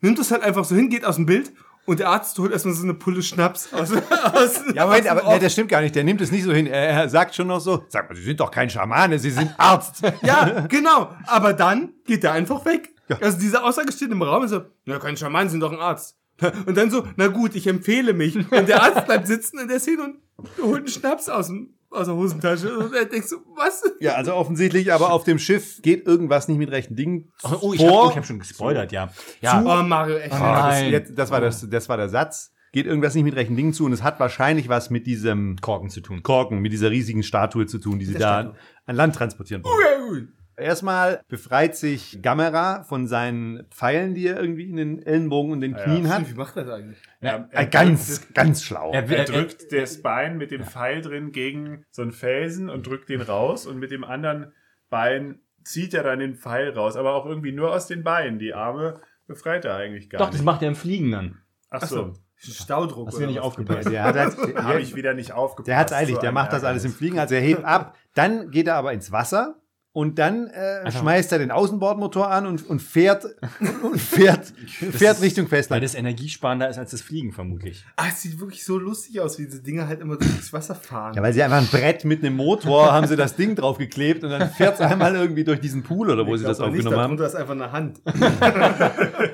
nimmt das halt einfach so hin, geht aus dem Bild und der Arzt holt erstmal so eine Pulle Schnaps aus, aus Ja, Moment, aber nee, das stimmt gar nicht. Der nimmt es nicht so hin. Er, er sagt schon noch so, sag mal, Sie sind doch kein Schamane, Sie sind Arzt. Ja, genau. Aber dann geht er einfach weg. Also diese Aussage steht im Raum und so, ja, kein Schaman, sind doch ein Arzt. Und dann so, na gut, ich empfehle mich. Und der Arzt bleibt sitzen in der Szene und holt einen Schnaps aus, dem, aus der Hosentasche. Und er denkt so, was? Ja, also offensichtlich, aber auf dem Schiff geht irgendwas nicht mit rechten Dingen oh, oh, ich vor. habe ich hab schon gespoilert, ja. Ja, Oh, Mario, echt. Das, Nein. jetzt, das, war das, das war der Satz. Geht irgendwas nicht mit rechten Dingen zu und es hat wahrscheinlich was mit diesem Korken zu tun. Korken, mit dieser riesigen Statue zu tun, die sie da an Land transportieren wollen. Ja. Erstmal befreit sich Gamera von seinen Pfeilen, die er irgendwie in den Ellenbogen und den Knien hat. Wie macht das eigentlich? Er, Äh, ganz, ganz schlau. Er, Er er, drückt das Bein mit dem Pfeil drin gegen so einen Felsen und drückt den raus und mit dem anderen Bein zieht er dann den Pfeil raus, aber auch irgendwie nur aus den Beinen. Die Arme befreit er eigentlich gar doch, das nicht. macht er im Fliegen dann. Ach so, Staudruck. Hast du nicht aufgepasst? Der hat halt, habe ich wieder nicht aufgepasst. Der hat's eilig, So der macht das alles im. Fliegen, also er hebt ab, dann geht er aber ins Wasser und dann äh, schmeißt er den Außenbordmotor an und, und fährt und fährt, fährt Richtung Weil Festland. das energiesparender ist als das Fliegen, vermutlich. Ah, es sieht wirklich so lustig aus, wie diese Dinger halt immer durchs Wasser fahren. Ja, weil sie einfach ein Brett mit einem Motor haben sie das Ding draufgeklebt und dann fährt es einmal irgendwie durch diesen Pool oder wo sie das aufgenommen haben. Darunter ist einfach eine Hand.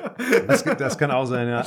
Das, das kann auch sein, ja.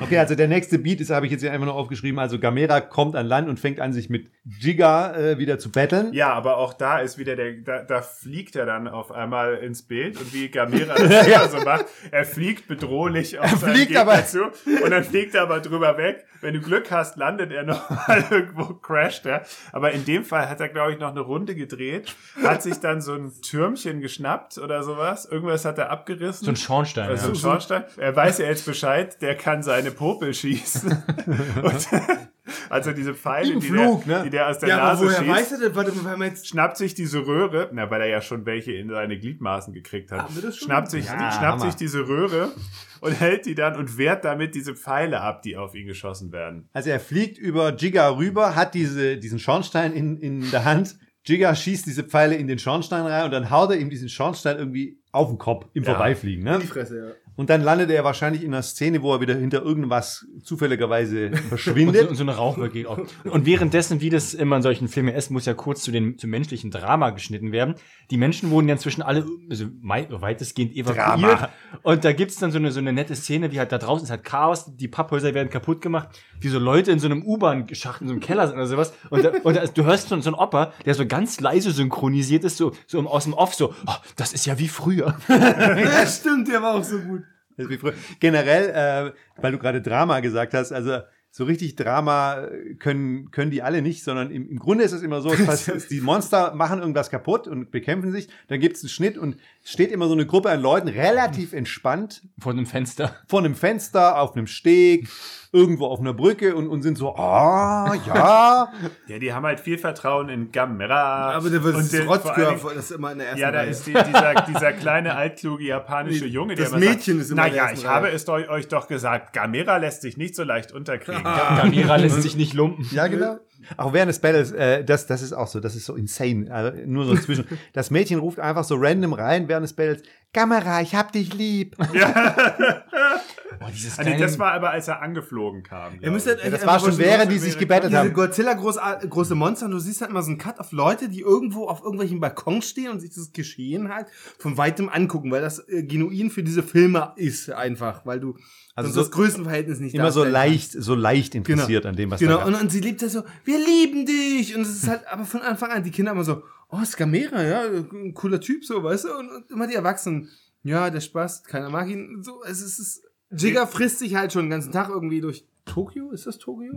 Okay, also der nächste Beat ist, habe ich jetzt hier einfach nur aufgeschrieben. Also Gamera kommt an Land und fängt an, sich mit Giga äh, wieder zu betteln. Ja, aber auch da ist wieder der, da, da fliegt er dann auf einmal ins Bild und wie Gamera das immer so macht, er fliegt bedrohlich auf seinen fliegt Gegner aber- zu und dann fliegt er aber drüber weg. Wenn du Glück hast, landet er noch mal irgendwo, crasht er. Aber in dem Fall hat er, glaube ich, noch eine Runde gedreht, hat sich dann so ein Türmchen geschnappt oder sowas. Irgendwas hat er abgerissen. So ein Schornstein. Also ja. ein Schornstein. Er weiß ja jetzt Bescheid, der kann seine Popel schießen. Und, also diese Pfeile, die, Flug, der, ne? die der aus der Ja, aber Nase woher schießt weiß er denn? Warte wir jetzt schnappt sich diese Röhre, na, weil er ja schon welche in seine Gliedmaßen gekriegt hat, Haben wir das schon? schnappt sich, Ja, schnappt Hammer. sich diese Röhre und hält die dann und wehrt damit diese Pfeile ab, die auf ihn geschossen werden. Also er fliegt über Giga rüber, hat diese, diesen Schornstein in, in der Hand. Giga schießt diese Pfeile in den Schornstein rein und dann haut er ihm diesen Schornstein irgendwie auf den Kopf im Ja. Vorbeifliegen. Ne? die Fresse, ja. Und dann landet er wahrscheinlich in einer Szene, wo er wieder hinter irgendwas zufälligerweise Und so, verschwindet. und so eine Rauchwolke auf. Und währenddessen, wie das immer in solchen Filmen ist, muss ja kurz zu den, zum menschlichen Drama geschnitten werden. Die Menschen wurden ja inzwischen alle, also weitestgehend evakuiert. Drama. Und da gibt's dann so eine, so eine nette Szene, wie halt da draußen ist halt Chaos, die Papphäuser werden kaputt gemacht. wie so Leute in so einem U-Bahn-Schacht, in so einem Keller sind oder sowas. Und, da, und da, du hörst so, so einen Opa, der so ganz leise synchronisiert ist, so, so aus dem Off, so, oh, das ist ja wie früher. Ja, stimmt, der war auch so gut. Generell, äh, weil du gerade Drama gesagt hast, also so richtig Drama können, können die alle nicht, sondern im, im Grunde ist es immer so, es die Monster machen irgendwas kaputt und bekämpfen sich, dann gibt es einen Schnitt und es steht immer so eine Gruppe an Leuten relativ entspannt Vor einem Fenster. vor einem Fenster, auf einem Steg, irgendwo auf einer Brücke und, und sind so, ah, ja. Ja, die haben halt viel Vertrauen in Gamera. Aber der wird und den- Rotzkörper, das ist immer in der ersten Ja, da Reihe. ist die, dieser, dieser kleine, altkluge japanische Junge, der das Mädchen sagt, ist immer in der Naja, ich habe Reihe." es euch doch gesagt, Gamera lässt sich nicht so leicht unterkriegen. Gamera lässt sich nicht lumpen. Ja, genau. Auch während des Battles, äh, das, das ist auch so, das ist so insane. Also nur so zwischen. Das Mädchen ruft einfach so random rein während des Battles, Kamera, ich hab dich lieb. Boah, dieses kleine, das war aber, als er angeflogen kam. Ihr müsst halt echt Das war schon während die sich gebettelt diese haben. Godzilla groß, große Monster und du siehst halt immer so einen Cut auf Leute, die irgendwo auf irgendwelchen Balkons stehen und sich das Geschehen halt von weitem angucken, weil das äh, genuin für diese Filme ist einfach, weil du Also so- das Größenverhältnis nicht Immer so leicht, so leicht interessiert an dem, was Genau, da und, und sie liebt das so, wir lieben dich. Und es ist halt, aber von Anfang an, die Kinder immer so, oh, Skamera, ja, ein cooler Typ, so, weißt du? Und, und immer die Erwachsenen, ja, der Spaß, keiner mag ihn. So, es ist, es Jigga frisst sich halt schon den ganzen Tag irgendwie durch Tokio, ist das Tokio?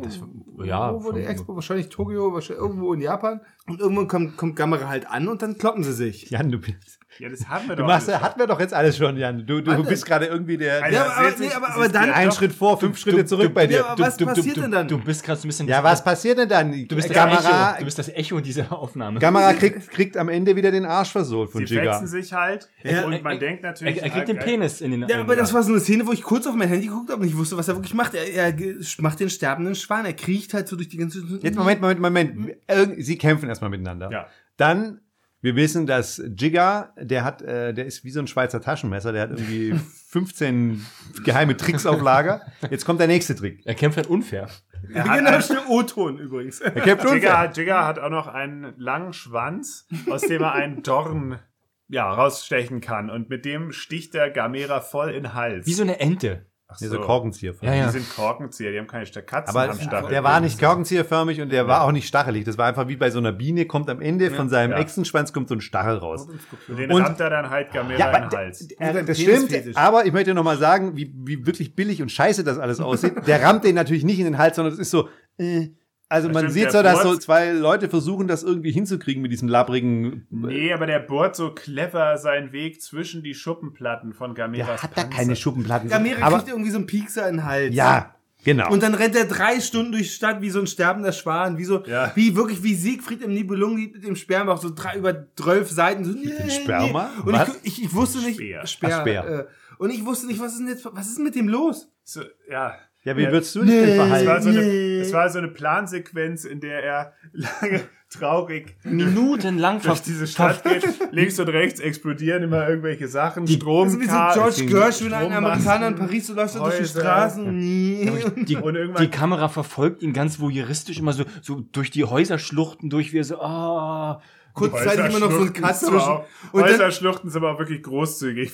ja, Wo wurde die Expo? Wahrscheinlich Tokio, wahrscheinlich irgendwo in Japan. Und irgendwann kommt, kommt Gamera halt an und dann kloppen sie sich. Jan, du bist. Ja, das haben wir Du doch. machst, alles. hatten wir doch jetzt alles schon, Jan. Du, du bist gerade irgendwie der, der Ja, aber- nee, aber- aber dann- ein Schritt vor, fünf Schritte zurück bei dir. Ja, aber was passiert denn dann? Du bist gerade so ein bisschen. Ja, was passiert denn dann? Du bist das Kamera, Echo. Du bist das Echo dieser Aufnahme. Kamera kriegt, kriegt am Ende wieder den Arsch versohlt von Sie Jigga. fetzen sich halt Ja, und man er- denkt Er, natürlich. er kriegt den ah, Penis in den Ja, aber das war so eine Szene, wo ich kurz auf mein Handy geguckt habe und ich wusste, was er wirklich macht. Er, er macht den sterbenden Schwan. Er kriecht halt so durch die ganze. Jetzt Moment, Moment, Moment. Sie kämpfen erstmal miteinander. Ja. Dann, wir wissen, dass Jigga, der hat, äh, der ist wie so ein Schweizer Taschenmesser, der hat irgendwie 15 geheime Tricks auf Lager. Jetzt kommt der nächste Trick. Er kämpft halt unfair. Er hat genau, ein- stimmt. O-Ton übrigens. Er kämpft Jigga, unfair. hat- Jigga hat auch noch einen langen Schwanz, aus dem er einen Dorn ja, rausstechen kann. Und mit dem sticht der Gamera voll in den Hals. Wie so eine Ente. Ach Nee, so Korkenzieher. Ja, Die ja. sind Korkenzieher, die haben keine Katzen Aber am Stachel. der war nicht korkenzieherförmig und der war auch nicht stachelig. Das war einfach wie bei so einer Biene, kommt am Ende von seinem Ja. Echsenschwanz kommt so ein Stachel raus. Und den Und- rammt er dann halt Gamera Ja, in aber den Hals. Dein das stimmt, aber ich möchte noch mal sagen, wie, wie wirklich billig und scheiße das alles aussieht. Der rammt den natürlich nicht in den Hals, sondern es ist so, äh, also man stimmt, sieht so, dass so Furz- zwei Leute versuchen, das irgendwie hinzukriegen mit diesem labbrigen. Nee, aber der bohrt so clever seinen Weg zwischen die Schuppenplatten von Gameras Der hat da Panzer. keine Schuppenplatten. Gamera aber kriegt irgendwie so einen Piekser in den Hals. ja, genau. Und dann rennt er drei Stunden durch die Stadt wie so ein sterbender Schwan, wie so, Ja. wie wirklich wie Siegfried im Nibelungenlied mit dem Sperma, so drei, über zwölf Seiten. So, mit dem Sperma? Und Was? ich, ich, ich wusste nicht, Speer. Speer, Ach, Speer. Äh, und ich wusste nicht, was ist denn jetzt, was ist denn mit dem los? So, ja. Ja, wie Ja, würdest du dich denn Es war, verhalten? so eine, Nee. es war so eine Plansequenz, in der er lange traurig Minutenlang durch diese Stadt geht. Links und rechts explodieren immer irgendwelche Sachen. Strom, Also wie so George Gershwin, ein Amerikaner in Paris, so läuft er durch die Häuser. Straßen. Nee. Die, Und irgendwann- die Kamera verfolgt ihn ganz voyeuristisch immer so, so durch die Häuserschluchten durch, wie er so, ah. Kurzzeitig immer noch so ein Cut zwischen. auch- Und dann, Häuserschluchten sind aber auch wirklich großzügig.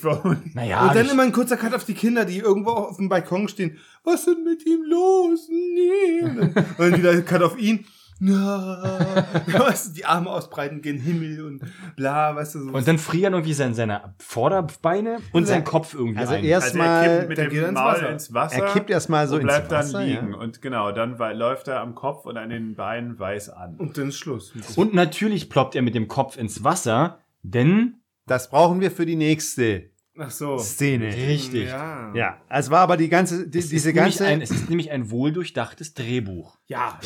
Naja, und dann immer ein kurzer Cut auf die Kinder, die irgendwo auf dem Balkon stehen. Was ist denn mit ihm los? Nee. Und dann, und dann wieder Cut auf ihn. Na, weißt du, die Arme ausbreiten gen Himmel und bla, weißt du, so. und dann frieren irgendwie sein, seine Vorderbeine und sein Kopf irgendwie Also ein. erst- Also er Erstmal- kippt mit dann dem ins Maul Wasser. ins Wasser. Er kippt erstmal so und ins bleibt Wasser, dann ja. liegen. Und genau, dann läuft er am Kopf und an den Beinen weiß an. Und dann ist Schluss. Und natürlich ploppt er mit dem Kopf ins Wasser, denn Das brauchen wir für die nächste Ach so. Szene. richtig. Ja. Ja, es war aber die ganze, die, Es ist diese nämlich ganze, ein, es ist nämlich ein wohldurchdachtes Drehbuch. Ja.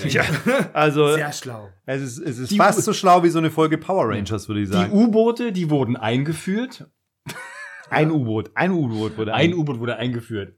also Sehr schlau. es ist, es ist Die- fast so schlau wie so eine Folge Power Rangers, würde ich Die sagen. U-Boote, die wurden eingeführt. ein U-Boot, ein U-Boot wurde Ein U-Boot wurde eingeführt.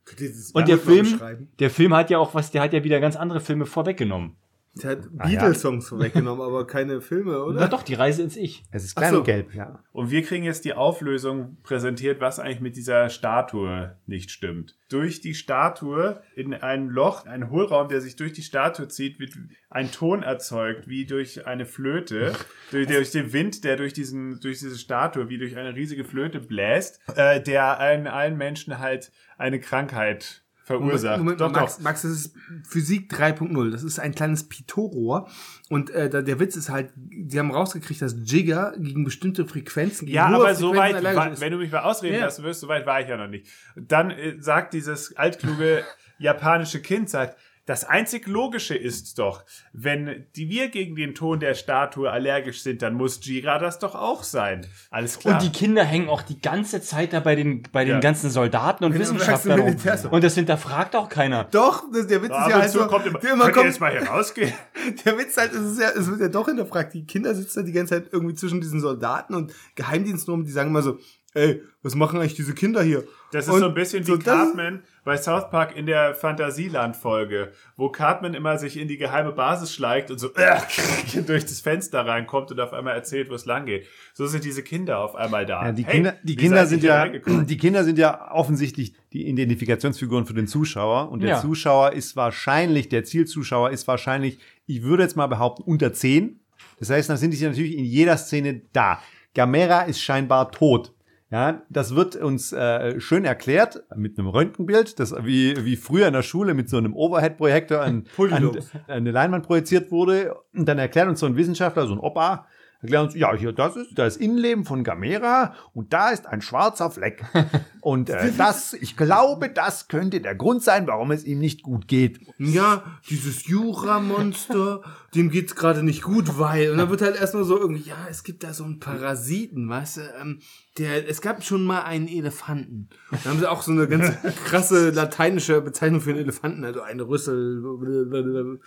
Und der Film, der Film hat ja auch was, der hat ja wieder ganz andere Filme vorweggenommen. Der hat Ah, ja. Beatles-Songs vorweggenommen, aber keine Filme, Na oder? doch, die Reise ins Ich. Es ist klein so. und gelb, ja. Und wir kriegen jetzt die Auflösung präsentiert, was eigentlich mit dieser Statue nicht stimmt. Durch die Statue in ein Loch, ein Hohlraum, der sich durch die Statue zieht, wird ein Ton erzeugt, wie durch eine Flöte, durch, durch den Wind, der durch, diesen, durch diese Statue, wie durch eine riesige Flöte bläst, äh, der allen, allen Menschen halt eine Krankheit verursacht. Moment, doch, Max, doch. Max, das ist Physik 3.0. Das ist ein kleines Pitot-Rohr. Und äh, da, der Witz ist halt, die haben rausgekriegt, dass Jigger gegen bestimmte Frequenzen, gegen Ja, aber so weit, wa- wenn du mich mal ausreden Ja. lassen wirst, so weit war ich ja noch nicht. Dann äh, sagt dieses altkluge japanische Kind, sagt, das einzig Logische ist doch, wenn die wir gegen den Ton der Statue allergisch sind, dann muss Jira das doch auch sein. Alles klar. Und die Kinder hängen auch die ganze Zeit da bei den, bei den Ja. ganzen Soldaten und Wissenschaftlern rum. Und das hinterfragt auch keiner. Doch, das, der Witz ist ja halt so, kommt immer, der, immer könnt ihr kommt, jetzt mal hier rausgehen? der Witz halt, es ist ja, es wird ja doch hinterfragt. Die Kinder sitzen da die ganze Zeit irgendwie zwischen diesen Soldaten und Geheimdienstnummern, die sagen immer so, ey, was machen eigentlich diese Kinder hier? Das ist Und so ein bisschen wie so das- Cartman bei South Park in der Fantasieland-Folge, wo Cartman immer sich in die geheime Basis schleicht und so durch das Fenster reinkommt und auf einmal erzählt, wo es lang geht. So sind diese Kinder auf einmal da. Ja, die Hey, Kinder, die wie Kinder sind ja, die Kinder sind ja offensichtlich die Identifikationsfiguren für den Zuschauer und der Ja. Zuschauer ist wahrscheinlich, der Zielzuschauer ist wahrscheinlich, ich würde jetzt mal behaupten, unter 10. Das heißt, dann sind die natürlich in jeder Szene da. Gamera ist scheinbar tot. Ja, das wird uns äh, schön erklärt mit einem Röntgenbild, das wie, wie früher in der Schule mit so einem Overhead-Projektor an, an eine Leinwand projiziert wurde. Und dann erklärt uns so ein Wissenschaftler, so ein Opa, erklärt uns, ja, hier, das ist das Innenleben von Gamera und da ist ein schwarzer Fleck. Und äh, das, ich glaube, das könnte der Grund sein, warum es ihm nicht gut geht. Ja, dieses Jura-Monster, dem geht's gerade nicht gut, weil. Und dann wird halt erstmal so irgendwie, ja, es gibt da so einen Parasiten, weißt du, ähm, der, es gab schon mal einen Elefanten. Da haben sie auch so eine ganz krasse lateinische Bezeichnung für einen Elefanten, also ein Rüssel. Und,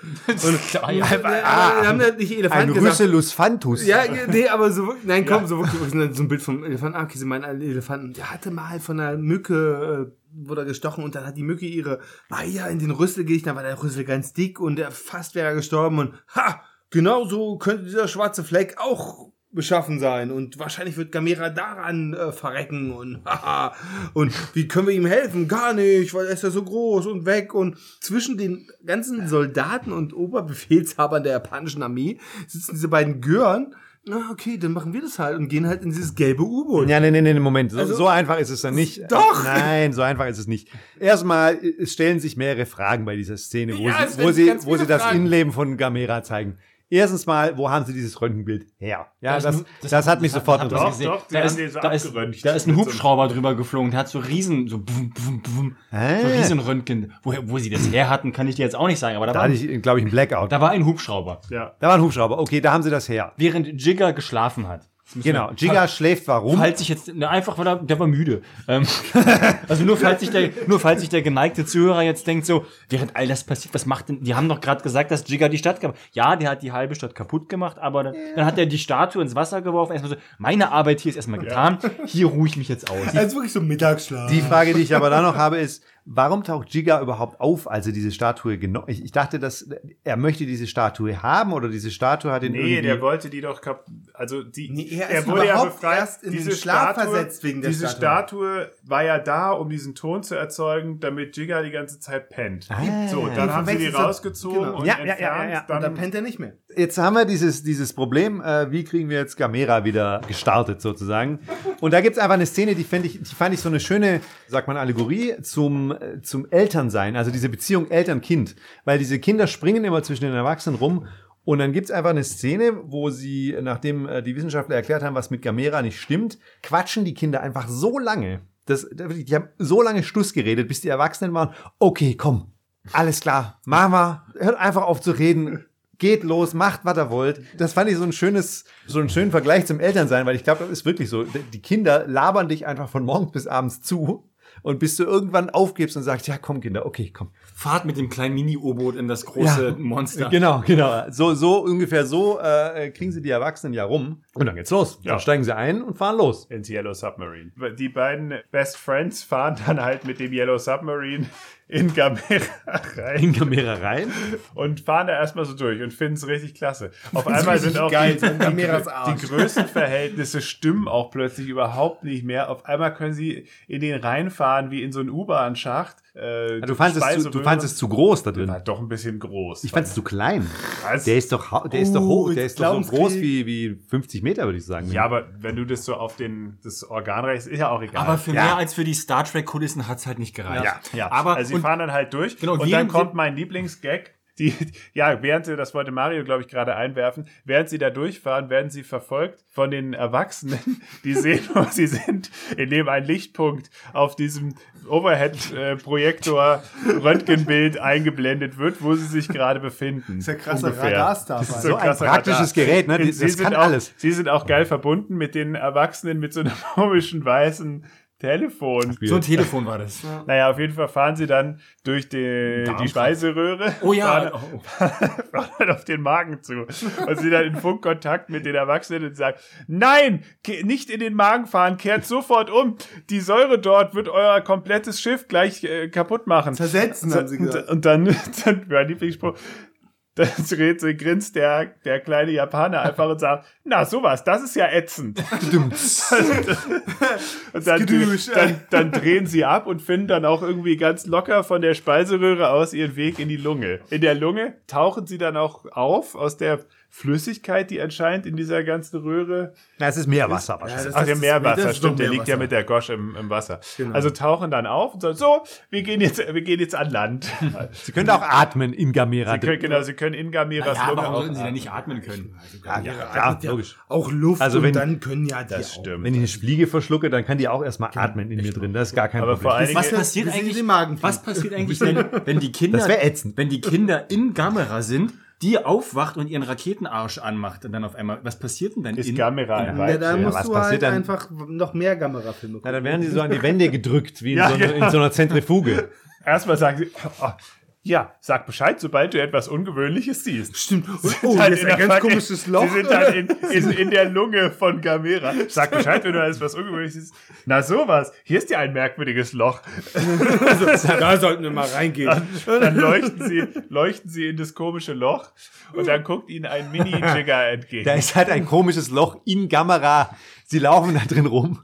Klar, ja. aber, haben ja nicht Elefant Ein gesagt. Rüsselus Fantus. Ja, nee, aber so, wirklich- nein, komm, so wirklich, so ein Bild vom Elefanten. Ah, okay, sie meinen einen Elefanten. Der hatte mal von einer Mücke, äh, wurde er gestochen und dann hat die Mücke ihre Eier in den Rüssel gelegt, dann war der Rüssel ganz dick und der fast wäre er gestorben und ha, genau so könnte dieser schwarze Fleck auch beschaffen sein und wahrscheinlich wird Gamera daran äh, verrecken und haha und wie können wir ihm helfen? Gar nicht, weil er ist ja so groß und weg und zwischen den ganzen Soldaten und Oberbefehlshabern der japanischen Armee sitzen diese beiden Gören. Na, okay, dann machen wir das halt und gehen halt in dieses gelbe U-Boot. Ja, nee, nee, nee, Moment. So, Also- so einfach ist es dann nicht. Doch! Nein, so einfach ist es nicht. Erstmal, es stellen sich mehrere Fragen bei dieser Szene, wo Ja, sie, wo sie, wo sie das Fragen. Innenleben von Gamera zeigen. Erstens mal, wo haben sie dieses Röntgenbild her? Ja, Das das, das, das hat mich hat- sofort hat- interessiert. Doch, doch, die Da haben ist, da, ist, da ist ein Hubschrauber drüber geflogen, der hat so riesen, so, bum, bum, bum, so Ah. Riesenröntgen. Woher, wo sie das her hatten, kann ich dir jetzt auch nicht sagen, aber da, Da war, hatte ich, glaube ich, einen Blackout. da war ein Hubschrauber, Ja. Da war ein Hubschrauber. Okay, da haben sie das her. während Jigger geschlafen hat. Das Genau. wir- Giga schläft warum? Falls sich jetzt, ne, einfach weil er, der war müde. Ähm, also nur falls sich der, nur falls sich der geneigte Zuhörer jetzt denkt so, während all das passiert, was macht denn, die haben doch gerade gesagt, dass Jigger die Stadt gemacht Ja, der hat die halbe Stadt kaputt gemacht, aber dann, dann hat er die Statue ins Wasser geworfen, erstmal so, meine Arbeit hier ist erstmal getan, hier ruhe ich mich jetzt aus. Also wirklich so Mittagsschlaf. Die Frage, die ich aber dann noch habe, ist, warum taucht Giga überhaupt auf, als er diese Statue genommen ich, ich dachte, dass er möchte diese Statue haben oder diese Statue hat ihn Nee, irgendwie... der wollte die doch kap also die Nee, er ist überhaupt erst in den Schlaf versetzt wegen der diese Statue. Statue war ja da, um diesen Ton zu erzeugen, damit Jigga die ganze Zeit pennt. so, dann Du haben sie die rausgezogen genau. und Ja, ja, ja, entfernt. ja, ja. und da Dann, pennt er nicht mehr. Jetzt haben wir dieses, dieses Problem, äh, wie kriegen wir jetzt Gamera wieder gestartet sozusagen. Und da gibt's einfach eine Szene, die, fand ich, die fand ich so eine schöne, sagt man, Allegorie zum, äh, zum Elternsein, also diese Beziehung Eltern-Kind. Weil diese Kinder springen immer zwischen den Erwachsenen rum und dann gibt's einfach eine Szene, wo sie, nachdem äh, die Wissenschaftler erklärt haben, was mit Gamera nicht stimmt, quatschen die Kinder einfach so lange. Das, die haben so lange Schluss geredet, bis die Erwachsenen waren, okay, komm, alles klar, Mama, hört einfach auf zu reden. Geht los, macht, was ihr wollt. Das fand ich so ein schönes, so einen schönen Vergleich zum Elternsein, weil ich glaube, das ist wirklich so. Die Kinder labern dich einfach von morgens bis abends zu und bis du irgendwann aufgibst und sagst, ja, komm, Kinder, okay, komm. Fahrt mit dem kleinen Mini-U-Boot in das große Monster. Genau, genau. So, so ungefähr so äh, kriegen sie die Erwachsenen ja rum. Und dann geht's los. Ja. Dann steigen sie ein und fahren los. ins Yellow Submarine. Die beiden Best Friends fahren dann halt mit dem Yellow Submarine in Gamera rein In Gamera rein. und fahren da erstmal so durch und finden es richtig klasse. Auf einmal sind auch geil, die, die, die Größenverhältnisse stimmen auch plötzlich überhaupt nicht mehr. Auf einmal können sie in den Rhein reinfahren wie in so einen U-Bahn-Schacht. Äh, Du fandest, es zu, du fandest es zu groß da drin. war doch ein bisschen groß. Ich fand es zu klein. Was? Der ist doch, der ist doch Oh, hoch, der jetzt ist doch so groß wie, wie 50 Meter, würde ich sagen. ja, aber wenn du das so auf den das Organ reichst, ist ja auch egal. Aber für Ja. mehr als für die Star Trek-Kulissen hat's halt nicht gereicht. ja, ja. Aber also und- fahren dann halt durch Genau, und dann kommt mein Lieblingsgag. Die, ja, während sie, das wollte Mario, glaube ich, gerade einwerfen, während sie da durchfahren, werden sie verfolgt von den Erwachsenen, die sehen, wo sie sind, indem ein Lichtpunkt auf diesem Overhead-Projektor Röntgenbild eingeblendet wird, wo sie sich gerade befinden. Das ist ja krasser Radarstar, Das ist So ein praktisches Gerät, ne? Sie Das sind kann auch, alles. Sie sind auch geil verbunden mit den Erwachsenen mit so einem komischen weißen Telefon. So ein Telefon war das. Naja, auf jeden Fall fahren sie dann durch die, die. Speiseröhre. Oh ja. Fahren, Oh. fahren dann auf den Magen zu. Und sie dann in Funkkontakt mit den Erwachsenen und sagen, nein, nicht in den Magen fahren, kehrt sofort um. Die Säure dort wird euer komplettes Schiff gleich äh, kaputt machen. Zersetzen, haben sie gesagt. Und dann, dann mein Lieblingsspruch, sich, grinst der, der kleine Japaner einfach und sagt, na sowas, das ist ja ätzend. und dann, dann, dann drehen sie ab und finden dann auch irgendwie ganz locker von der Speiseröhre aus ihren Weg in die Lunge. In der Lunge tauchen sie dann auch auf aus der Flüssigkeit, die anscheinend in dieser ganzen Röhre Na, es ist Meerwasser wahrscheinlich. Ach, der Meerwasser, das stimmt, der liegt ja mit der Gosch im, im Wasser. Genau. Also tauchen dann auf und sagen, so, wir gehen jetzt, wir gehen jetzt an Land. Sie können auch atmen in Gamera. Sie können, genau, sie können in Gamiras Ja, Lunge warum sollten sie denn nicht atmen können? ja, ja, ja, logisch. Auch Luft Also und wenn- dann können ja die Das auch. stimmt. Wenn ich eine Fliege verschlucke, dann kann die auch erstmal atmen in mir drin. Das ist gar kein Aber vor allen Problem. Was passiert eigentlich? was passiert eigentlich, wenn, wenn die Kinder, Das wär ätzend. wenn die Kinder in Gamera sind, die aufwacht und ihren Raketenarsch anmacht und dann auf einmal, was passiert denn dann ist in Gamera ein Ja, da musst was du passiert halt dann? einfach noch mehr Gamera-Filme Na, gucken. dann werden die so an die Wände gedrückt, wie in, Ja, so, einer, genau. in so einer Zentrifuge. Erstmal sagen sie, oh, ja, sag Bescheid, sobald du etwas Ungewöhnliches siehst. Stimmt. Oh, halt ist in ein ganz Ver- komisches Loch. Sie sind dann in, in, in der Lunge von Gamera. Sag Bescheid, wenn du etwas Ungewöhnliches siehst. Na sowas, hier ist ja ein merkwürdiges Loch. da sollten wir mal reingehen. Dann leuchten sie, leuchten sie in das komische Loch und dann guckt ihnen ein Mini-Jigger entgegen. Da ist halt ein komisches Loch in Gamera. Sie laufen da drin rum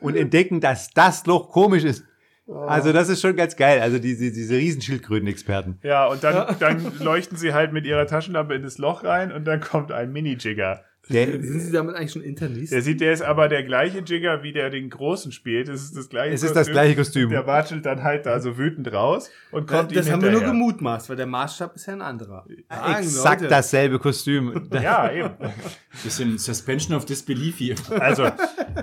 und entdecken, dass das Loch komisch ist. Also das ist schon ganz geil. Also diese, diese Riesenschildkröten-Experten. Ja, und dann, dann leuchten sie halt mit ihrer Taschenlampe in das Loch rein und dann kommt ein Mini-Jigger. Der, Sind Sie damit eigentlich schon Internist? Der sieht, der ist aber der gleiche Jigger, wie der den Großen spielt. Es ist das gleiche Es ist das gleiche Kostüm. Der watschelt dann halt da so wütend raus und kommt das ihm haben wir nur hinterher. gemutmaßt, weil der Maßstab ist ja ein anderer. Sagen exakt Leute. dasselbe Kostüm. Ja, eben. Bisschen Suspension of Disbelief hier. Also,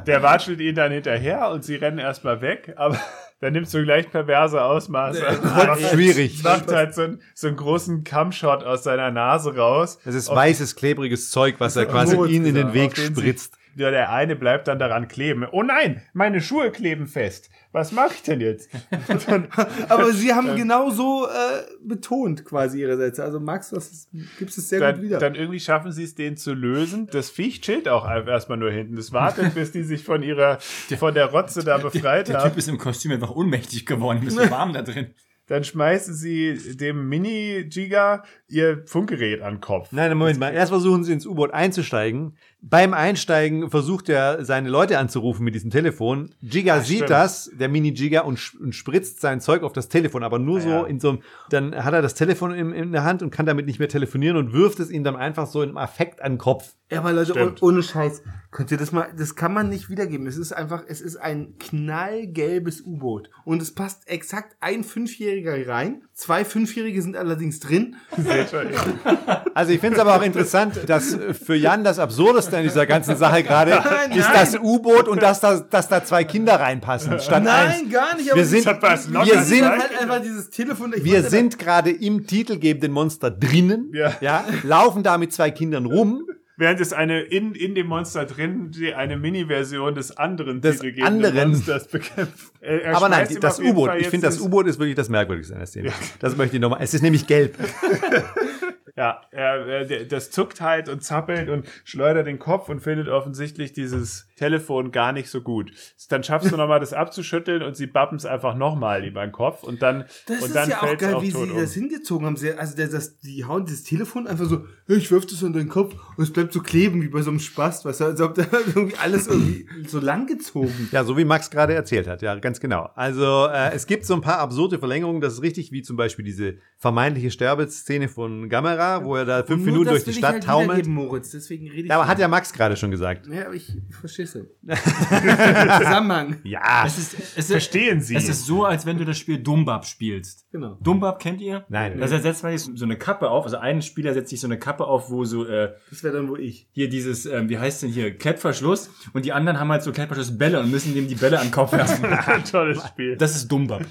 der watschelt ihn dann hinterher und sie rennen erstmal weg, aber dann nimmst du gleich perverse Ausmaße. Macht- Schwierig. Macht halt so einen, so einen großen Cumshot aus seiner Nase raus. Das ist weißes, klebriges Zeug, was er quasi ihnen in den Weg spritzt. Ja, der eine bleibt dann daran kleben. Oh nein, meine Schuhe kleben fest. Was mache ich denn jetzt? Dann, Aber Sie haben genau so äh, betont quasi Ihre Sätze. Also Max, das ist, gibst es sehr gut dann, wieder. dann irgendwie schaffen sie es, den zu lösen. Das Viech chillt auch erstmal nur hinten. Das wartet, bis die sich von ihrer, von der Rotze da befreit Der haben. Typ ist im Kostüm einfach ohnmächtig geworden. Ist so warm da drin. Dann schmeißen sie dem Mini-Giga ihr Funkgerät an den Kopf. Nein, Moment mal. Erst versuchen sie ins U-Boot einzusteigen. Beim Einsteigen versucht er, seine Leute anzurufen mit diesem Telefon. Giga sieht stimmt. das, der Mini-Giga, und, und spritzt sein Zeug auf das Telefon, aber nur Ja. so in so einem, dann hat er das Telefon in, in der Hand und kann damit nicht mehr telefonieren und wirft es ihm dann einfach so im Affekt an den Kopf. Ja, aber Leute, Stimmt. oh, ohne Scheiß, könnt ihr das mal, das kann man nicht wiedergeben. Es ist einfach, es ist ein knallgelbes U-Boot. Und es passt exakt ein Fünfjähriger rein. Zwei Fünfjährige sind allerdings drin. Also ich finde es aber auch interessant, dass äh, für Jan das Absurdeste an dieser ganzen Sache gerade ist nein. das U-Boot und dass da, dass da zwei Kinder reinpassen. Statt eins. Nein, gar nicht. Wir sind, wir sind, halt einfach dieses Telefon. ich wir sind gerade im titelgebenden Monster drinnen, Ja. laufen da mit zwei Kindern rum. Während es eine in, in dem Monster drin die eine Mini-Version des anderen Des anderen. Monsters bekämpft. Er- er Aber nein, das U-Boot. Ich finde, das U-Boot ist wirklich das Merkwürdigste an der Szene. Das möchte ich nochmal. Es ist nämlich gelb. Ja, er, er, das zuckt halt und zappelt und schleudert den Kopf und findet offensichtlich dieses Telefon gar nicht so gut. Dann schaffst du nochmal das abzuschütteln und sie bappen es einfach nochmal über den Kopf und dann, Das und ist dann ja auch geil, auch wie sie um. das hingezogen haben. Sie, also der, das, die hauen das Telefon einfach so, ich wirf das an deinen Kopf und es bleibt so kleben wie bei so einem Spast, du, als ob da irgendwie alles irgendwie so lang gezogen. Ja, so wie Max gerade erzählt hat, ja, ganz genau. Also äh, es gibt so ein paar absurde Verlängerungen, das ist richtig, wie zum Beispiel diese vermeintliche Sterbeszene von Gamera, wo er da fünf Nur Minuten durch die will ich Stadt halt taumelt. Moritz, deswegen rede ich. Ja, aber hat ja Max gerade schon gesagt. ja, aber ich verstehe es. Zusammenhang. Ja. Es ist, es ist, Verstehen Sie. Es ist so, als wenn du das Spiel Dumbab spielst. Genau. Dumbab kennt ihr? Nein. Da setzt man sich so eine Kappe auf. Also ein Spieler setzt sich so eine Kappe auf, wo so äh, Das wäre dann wo ich. hier dieses, ähm, wie heißt denn hier, Klettverschluss. Und die anderen haben halt so Klettverschlussbälle und müssen dem die Bälle an den Kopf werfen. ein tolles Spiel. Das ist Dumbab.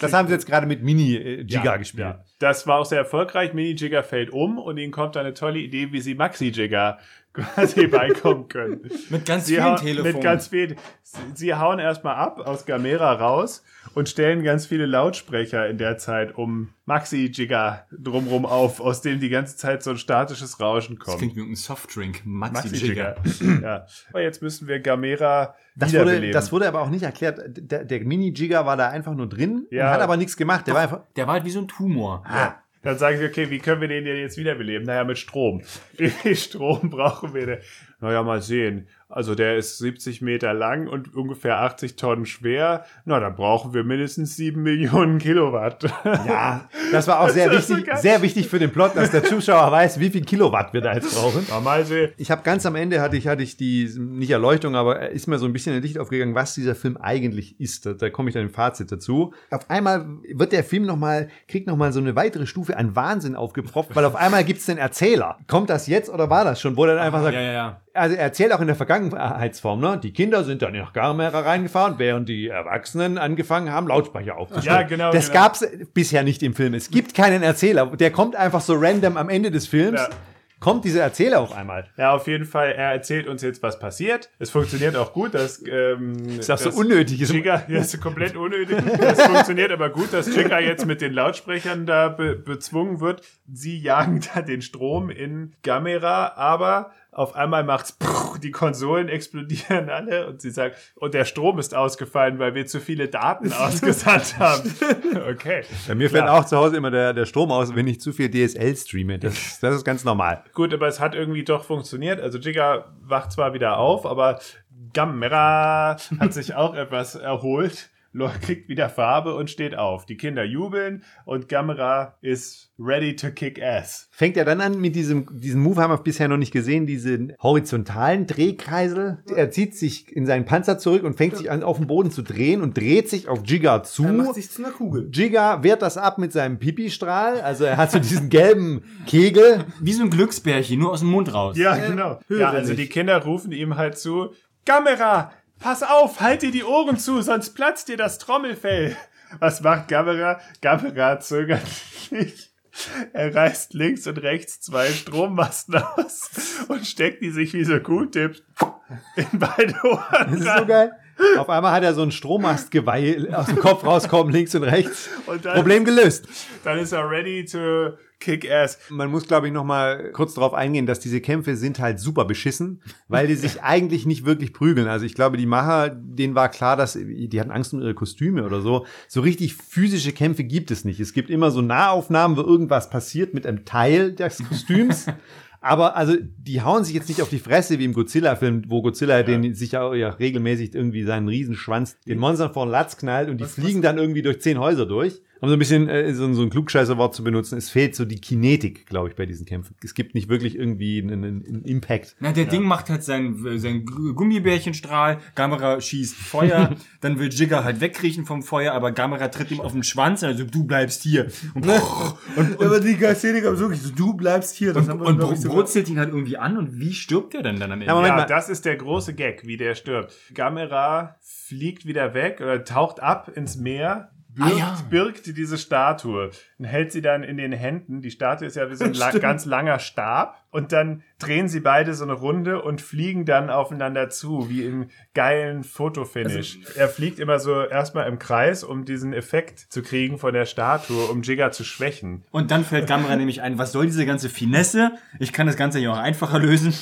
Das haben sie jetzt gerade mit Mini-Giga gespielt. Ja, das war auch sehr erfolgreich. Mini-Jigger fällt um und ihnen kommt eine tolle Idee, wie sie Maxi-Jigger quasi beikommen können. Mit ganz Sie vielen Telefonen. mit ganz viel. Sie, sie hauen erstmal ab aus Gamera raus und stellen ganz viele Lautsprecher in der Zeit um Maxi-Jigger drumrum auf, aus denen die ganze Zeit so ein statisches Rauschen das kommt. klingt wie ein Softdrink. Maxi-Jigger. Maxi-Jigger. ja. Aber jetzt müssen wir Gamera Das wurde, das wurde aber auch nicht erklärt. Der, der Mini-Jigger war da einfach nur drin Ja. und hat aber nichts gemacht. Der war einfach. Der war halt wie so ein Tumor. Ja. Dann sagen sie, okay, wie können wir den denn jetzt wiederbeleben? Naja, mit Strom. Wie viel Strom brauchen wir denn? Naja, mal sehen. Also der ist 70 Meter lang und ungefähr 80 Tonnen schwer. Na, dann brauchen wir mindestens 7 Millionen Kilowatt. Ja, das war auch sehr so wichtig, geil. sehr wichtig für den Plot, dass der Zuschauer weiß, wie viel Kilowatt wir da jetzt brauchen. Na, mal sehen. Ich habe ganz am Ende hatte ich hatte ich die nicht Erleuchtung, aber ist mir so ein bisschen in Licht aufgegangen, was dieser Film eigentlich ist. Da, da komme ich dann im Fazit dazu. Auf einmal wird der Film noch mal kriegt noch mal so eine weitere Stufe an Wahnsinn aufgepropft, weil auf einmal gibt's den Erzähler. Kommt das jetzt oder war das schon? Wo er dann einfach sagt, Ja, ja, ja. Also er erzählt auch in der Vergangenheitsform, ne? Die Kinder sind dann nach Garmera reingefahren, während die Erwachsenen angefangen haben, Lautsprecher aufzustellen. Ja, genau, Das genau. gab's bisher nicht im Film. Es gibt keinen Erzähler. Der kommt einfach so random am Ende des Films. Ja. Kommt dieser Erzähler auf einmal. Ja, auf jeden Fall, er erzählt uns jetzt, was passiert. Es funktioniert auch gut, dass ähm, Ist auch so unnötig. Ist Jigga, ja, ist komplett unnötig. Es funktioniert aber gut, dass Jigga jetzt mit den Lautsprechern da be bezwungen wird. Sie jagen da den Strom in Gamera, aber auf einmal macht's prrr, die Konsolen explodieren alle und sie sagt, und der Strom ist ausgefallen, weil wir zu viele Daten ausgesandt haben. Okay. Bei mir fällt auch zu Hause immer der, der Strom aus, wenn ich zu viel DSL streame. Das, das ist ganz normal. Gut, aber es hat irgendwie doch funktioniert. Also Jigga wacht zwar wieder auf, aber Gamera hat sich auch etwas erholt, kriegt wieder Farbe und steht auf. Die Kinder jubeln und Gamera ist ready to kick ass. Fängt er dann an mit diesem, diesen Move haben wir bisher noch nicht gesehen, diesen horizontalen Drehkreisel. Er zieht sich in seinen Panzer zurück und fängt sich an, auf dem Boden zu drehen und dreht sich auf Jigga zu. Er macht sich zu einer Kugel. Jigga wehrt das ab mit seinem Pipi-Strahl. Also er hat so diesen gelben Kegel. Wie so ein Glücksbärchen, nur aus dem Mund raus. Ja, genau. höre Ja, also die Kinder rufen ihm halt zu, Gamera, pass auf, halt dir die Ohren zu, sonst platzt dir das Trommelfell. Was macht Gamera? Gamera zögert nicht. Er reißt links und rechts zwei Strommasten aus und steckt die sich wie so Q-Tips in beide Ohren. Das ist so geil. Auf einmal hat er so ein Strommastgeweih aus dem Kopf rauskommen, links und rechts. Und dann, Problem gelöst. dann ist er ready to kick ass. Man muss, glaube ich, noch mal kurz darauf eingehen, dass diese Kämpfe sind halt super beschissen, weil die sich eigentlich nicht wirklich prügeln. Also ich glaube, die Macher, denen war klar, dass die hatten Angst um ihre Kostüme oder so. So richtig physische Kämpfe gibt es nicht. Es gibt immer so Nahaufnahmen, wo irgendwas passiert mit einem Teil des Kostüms. Aber also, die hauen sich jetzt nicht auf die Fresse wie im Godzilla-Film, wo Godzilla den sich ja, ja regelmäßig irgendwie seinen Riesenschwanz den Monstern vor den Latz knallt und die fliegen dann irgendwie durch zehn Häuser durch. Um so ein bisschen äh, so, so ein Klugscheißerwort zu benutzen, es fehlt so die Kinetik, glaube ich, bei diesen Kämpfen. Es gibt nicht wirklich irgendwie einen, einen, Impact. Na, der Ding macht halt sein, sein Gummibärchenstrahl, Gamera schießt Feuer, dann will Jigger halt wegkriechen vom Feuer, aber Gamera tritt ihm auf den Schwanz, also du bleibst hier. Und, und, Aber die Szene gab wirklich so, du bleibst hier. Das haben wir, und ich, sogar- brutzelt ihn halt irgendwie an und wie stirbt der denn dann am Ende? Ja, Moment ja, das ist der große Gag, wie der stirbt. Gamera fliegt wieder weg oder taucht ab ins Meer, birgt, Ah, ja. birgt diese Statue und hält sie dann in den Händen. Die Statue ist ja wie so ein la ganz langer Stab. Und dann drehen sie beide so eine Runde und fliegen dann aufeinander zu, wie im geilen Fotofinish. er fliegt immer so erstmal im Kreis, um diesen Effekt zu kriegen von der Statue, um Jigga zu schwächen. Und dann fällt Gamera nämlich ein, was soll diese ganze Finesse? Ich kann das Ganze ja auch einfacher lösen.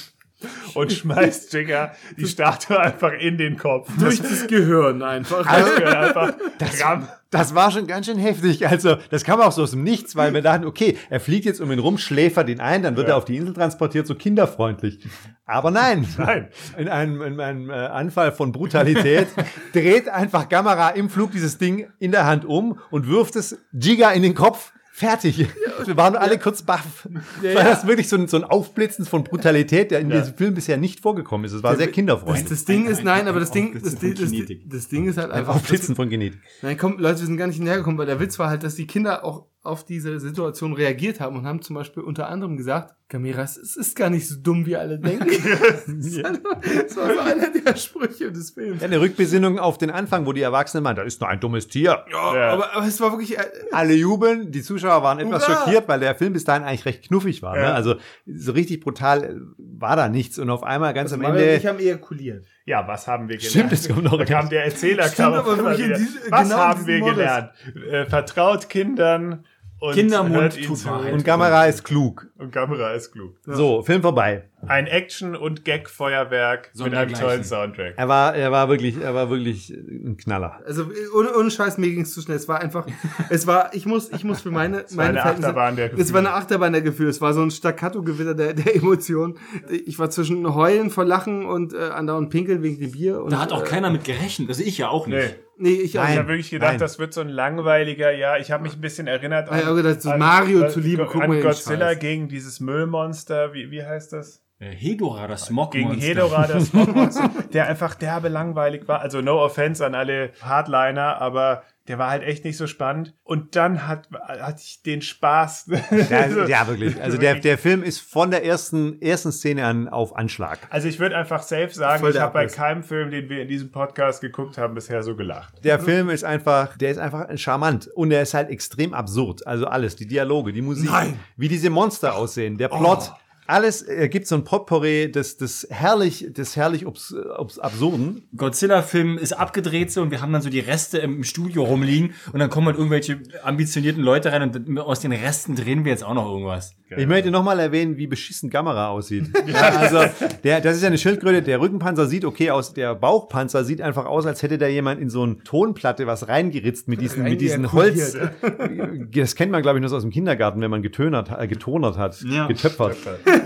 und schmeißt Jigger die Statue einfach in den Kopf. Durch das Gehirn einfach. Also einfach Ramm. Das war schon ganz schön heftig. Also, das kam auch so aus dem Nichts, weil wir dachten, okay, er fliegt jetzt um ihn rum, schläfert ihn ein, dann wird Ja. er auf die Insel transportiert, so kinderfreundlich. Aber nein. Nein. In einem, in einem äh, Anfall von Brutalität dreht einfach Gamera im Flug dieses Ding in der Hand um und wirft es Giga in den Kopf. Fertig. Wir waren alle kurz baff. Weil das wirklich so ein, so ein Aufblitzen von Brutalität, der in diesem Film bisher nicht vorgekommen ist. Es war sehr Das, kinderfreundlich. das Ding ist, nein, aber das Ding, das, das, das Ding ist halt Ein einfach. Aufblitzen von Genetik. Nein, komm, Leute, wir sind gar nicht hinterhergekommen, weil der Witz war halt, dass die Kinder auch auf diese Situation reagiert haben und haben zum Beispiel unter anderem gesagt, Gamera, es es ist gar nicht so dumm, wie alle denken. das war so einer der Sprüche des Films. Ja, eine Rückbesinnung auf den Anfang, wo die Erwachsenen meinen, da ist nur ein dummes Tier. Ja. Aber, aber es war wirklich, äh, Alle jubeln, die Zuschauer waren etwas Hurra! schockiert, weil der Film bis dahin eigentlich recht knuffig war. Ne? Ja. Also so richtig brutal äh, war da nichts. Und auf einmal ganz am Mario und Ende. ich haben ejakuliert. Ja, was haben wir gelernt? Stimmt, das kommt noch. Da kam der Erzähler, Stimmt, kam aber diese- Was genau haben wir Modus. gelernt? Äh, vertraut Kindern und Kindermund tut zu. Wahrheit. Und Gamera ist klug. Und Kamera ist klug. So, Film vorbei. Ein Action- und Gag-Feuerwerk mit einem tollen Soundtrack. Er war, er war wirklich, er war wirklich ein Knaller. Also ohne, ohne Scheiß, mir ging es zu schnell. Es war einfach, es war, ich muss, ich muss für meine, war meine eine Verhältnisse- Achterbahn der Es war eine Gefühle. Achterbahn der Gefühle. Es war so ein Staccato-Gewitter der, der Emotionen. Ich war zwischen Heulen vor Lachen und äh, andauernd Pinkeln wegen dem Bier. Und, Da hat auch äh, keiner mit gerechnet. Also ich ja auch nicht. Nee. Nee, ich Ich Nein. habe wirklich gedacht, nein. das wird so ein langweiliger, ja, ich habe mich ein bisschen erinnert ja, aber das- das Mario zuliebe, guck an den Godzilla gegen dieses Müllmonster, wie, wie heißt das? Äh, Hedora, das Smog Gegen Hedora, das Smogmonster, der einfach derbe langweilig war. Also no offense an alle Hardliner, aber der war halt echt nicht so spannend. Und dann hat, hatte ich den Spaß. Ja, ja wirklich. Also der, der Film ist von der ersten, ersten Szene an auf Anschlag. Also ich würde einfach safe sagen, Voll ich habe bei keinem Film, den wir in diesem Podcast geguckt haben, bisher so gelacht. Der Film ist einfach, der ist einfach charmant und er ist halt extrem absurd. Also alles, die Dialoge, die Musik, Nein. wie diese Monster aussehen, der Plot. Alles ergibt so ein Potpourri des, des herrlich, des herrlich obs, obs absurden. Godzilla-Film ist abgedreht so und wir haben dann so die Reste im Studio rumliegen und dann kommen halt irgendwelche ambitionierten Leute rein und aus den Resten drehen wir jetzt auch noch irgendwas. Ich möchte nochmal erwähnen, wie beschissen Gamera aussieht. ja, also, der, das ist ja eine Schildkröte. Der Rückenpanzer sieht okay aus. Der Bauchpanzer sieht einfach aus, als hätte da jemand in so eine Tonplatte was reingeritzt mit diesen, mit diesen Holz. Das kennt man, glaube ich, nur aus dem Kindergarten, wenn man getönert, äh, getonert hat, Ja. getöpfert.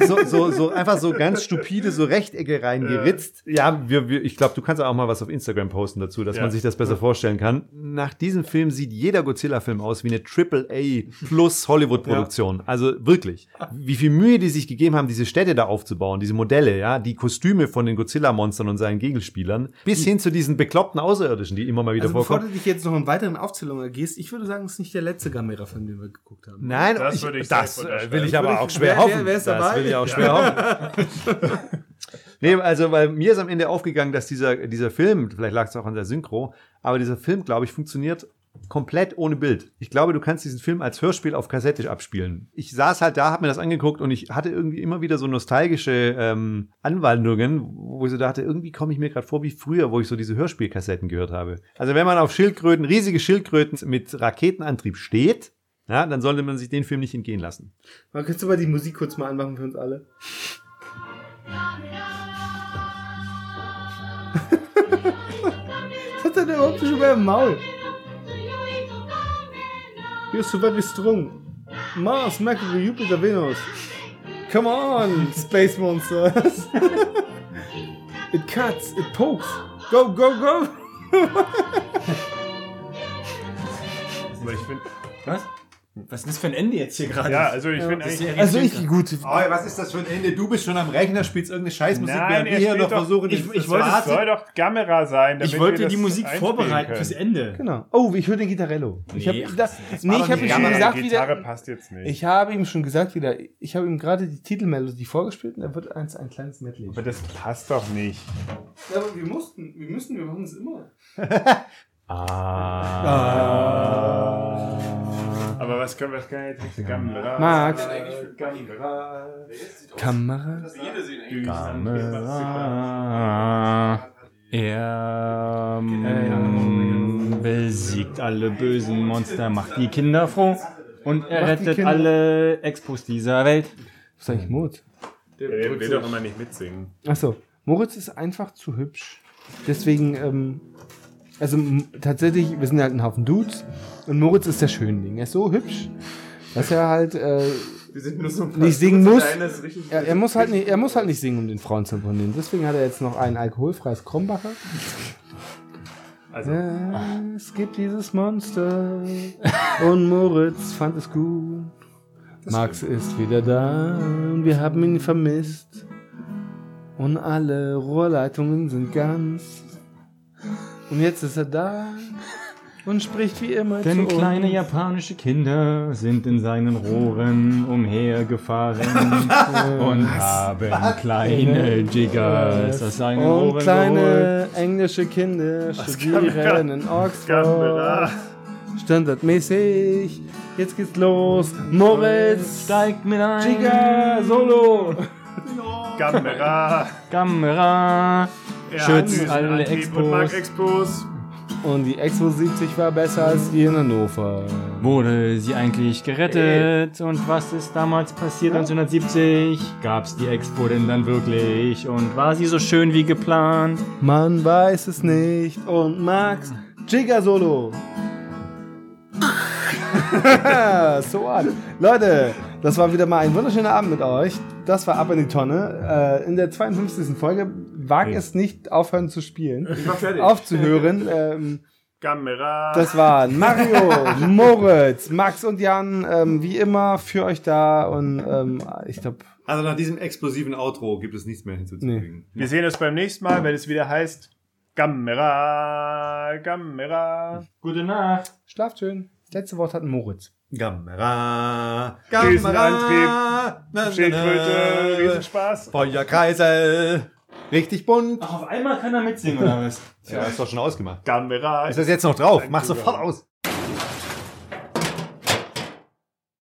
So, so, so einfach so ganz stupide, so Rechtecke reingeritzt. Ja, wir, wir, ich glaube, du kannst auch mal was auf Instagram posten dazu, dass Ja. man sich das besser vorstellen kann. Nach diesem Film sieht jeder Godzilla-Film aus wie eine Triple-A plus Hollywood-Produktion. Also wirklich. Wie viel Mühe die sich gegeben haben, diese Städte da aufzubauen, diese Modelle, ja, die Kostüme von den Godzilla-Monstern und seinen Gegenspielern, bis hin zu diesen bekloppten Außerirdischen, die immer mal wieder Also bevor vorkommen. du dich jetzt noch in weiteren Aufzählungen ergehst, ich würde sagen, es ist nicht der letzte Gamera-Film, den wir geguckt haben. Nein, Das ich, würde ich das äh, will ich aber auch schwer Wer- hoffen. wer- wer ist dabei? Will ich auch schwer hoffen. Nee, also, weil mir ist am Ende aufgegangen, dass dieser, dieser Film, vielleicht lag es auch an der Synchro, aber dieser Film, glaube ich, funktioniert komplett ohne Bild. Ich glaube, du kannst diesen Film als Hörspiel auf Kassette abspielen. Ich saß halt da, habe mir das angeguckt und ich hatte irgendwie immer wieder so nostalgische ähm, Anwandlungen, wo ich so dachte, irgendwie komme ich mir gerade vor wie früher, wo ich so diese Hörspielkassetten gehört habe. Also wenn man auf Schildkröten, riesige Schildkröten mit Raketenantrieb steht, ja, dann sollte man sich den Film nicht entgehen lassen. Man kannst du mal die Musik kurz mal anmachen für uns alle? Was hat er denn überhaupt schon mal im Maul? You're so very strong. Mars, Mercury, Jupiter, Venus. Come on, Space Monsters. it cuts, it pokes. Go, go, go. Aber ich find, Was? Was ist das für ein Ende jetzt hier gerade? ja, also ich finde Das ist eigentlich. ja Also ich, gut. Oh, was ist das für ein Ende? Du bist schon am Rechner, spielst irgendeine Scheißmusik, Nein, während wir er hier noch doch- versuchen, ich- das- ich wollte- Fazit- soll doch Gamera sein. damit ich wollte wir die Musik vorbereiten können. fürs Ende. Genau. Oh, ich höre den Gitarrello. Ich Nee, das, das nee, ich habe die ihm schon gesagt, die wie Gitarre passt jetzt nicht. Ich habe ihm schon gesagt wieder, ich habe ihm gerade die Titelmelodie vorgespielt und er wird eins ein kleines Medley. aber das passt doch nicht. Ja, aber wir mussten, wir müssen, wir machen es immer. Aber was können wir was kann jetzt nicht Gamera? Max. Gamera. Kamera. Kamera. Er ähm, besiegt alle bösen Monster, macht die Kinder froh und er rettet alle Expos dieser Welt. Was ist eigentlich Mut? Der will doch immer nicht mitsingen. Achso, Moritz ist einfach zu hübsch. Deswegen, ähm, also tatsächlich, wir sind halt ein Haufen Dudes und Moritz ist der Schönling. Er ist so hübsch, dass er halt äh, so nicht singen muss. Er, er, muss halt nicht, er muss halt nicht singen, um den Frauen zu imponieren. Deswegen hat er jetzt noch ein alkoholfreies Krombacher. Also, Es gibt dieses Monster und Moritz fand es gut. Max ist wieder da und wir haben ihn vermisst. Und alle Rohrleitungen sind ganz. Und jetzt ist er da und spricht wie immer Denn zu kleine uns. japanische Kinder sind in seinen Rohren umhergefahren und haben kleine Jiggers aus seinen Und Rohren geholt. kleine englische Kinder studieren in Oxford. Standardmäßig. Jetzt geht's los. Moritz, Steigt mit ein. Jigger, Solo. Kamera. Kamera. Schützt hat alle Expos. Und mag Expos. Und die Expo 70 war besser als die in Hannover. Wurde sie eigentlich gerettet? Und was ist damals passiert 1970? Gab's die Expo denn dann wirklich? Und war sie so schön wie geplant? Man weiß es nicht. Und Max, Jigger Solo. so what? Leute, das war wieder mal ein wunderschöner Abend mit euch. Das war Ab in die Tonne. Äh, in der 52. Folge wag es nicht aufhören zu spielen. Ich war fertig. Aufzuhören. Ähm, Kamera. Das waren Mario, Moritz, Max und Jan, ähm, wie immer für euch da und ähm, ich glaube, Also nach diesem explosiven Outro gibt es nichts mehr hinzuzufügen. Wir sehen uns beim nächsten Mal, wenn es wieder heißt Kamera. Kamera. Gute Nacht. schlaft schön. Das letzte Wort hat Moritz. Kamera, Riesenantrieb. Na, na, Schildkröte. Riesenspaß. Feuerkreisel, richtig bunt. Ach, auf einmal kann er mitsingen, oder was? Ja, ist doch schon ausgemacht. Kamera. Ist das jetzt noch drauf? Mach sofort aus.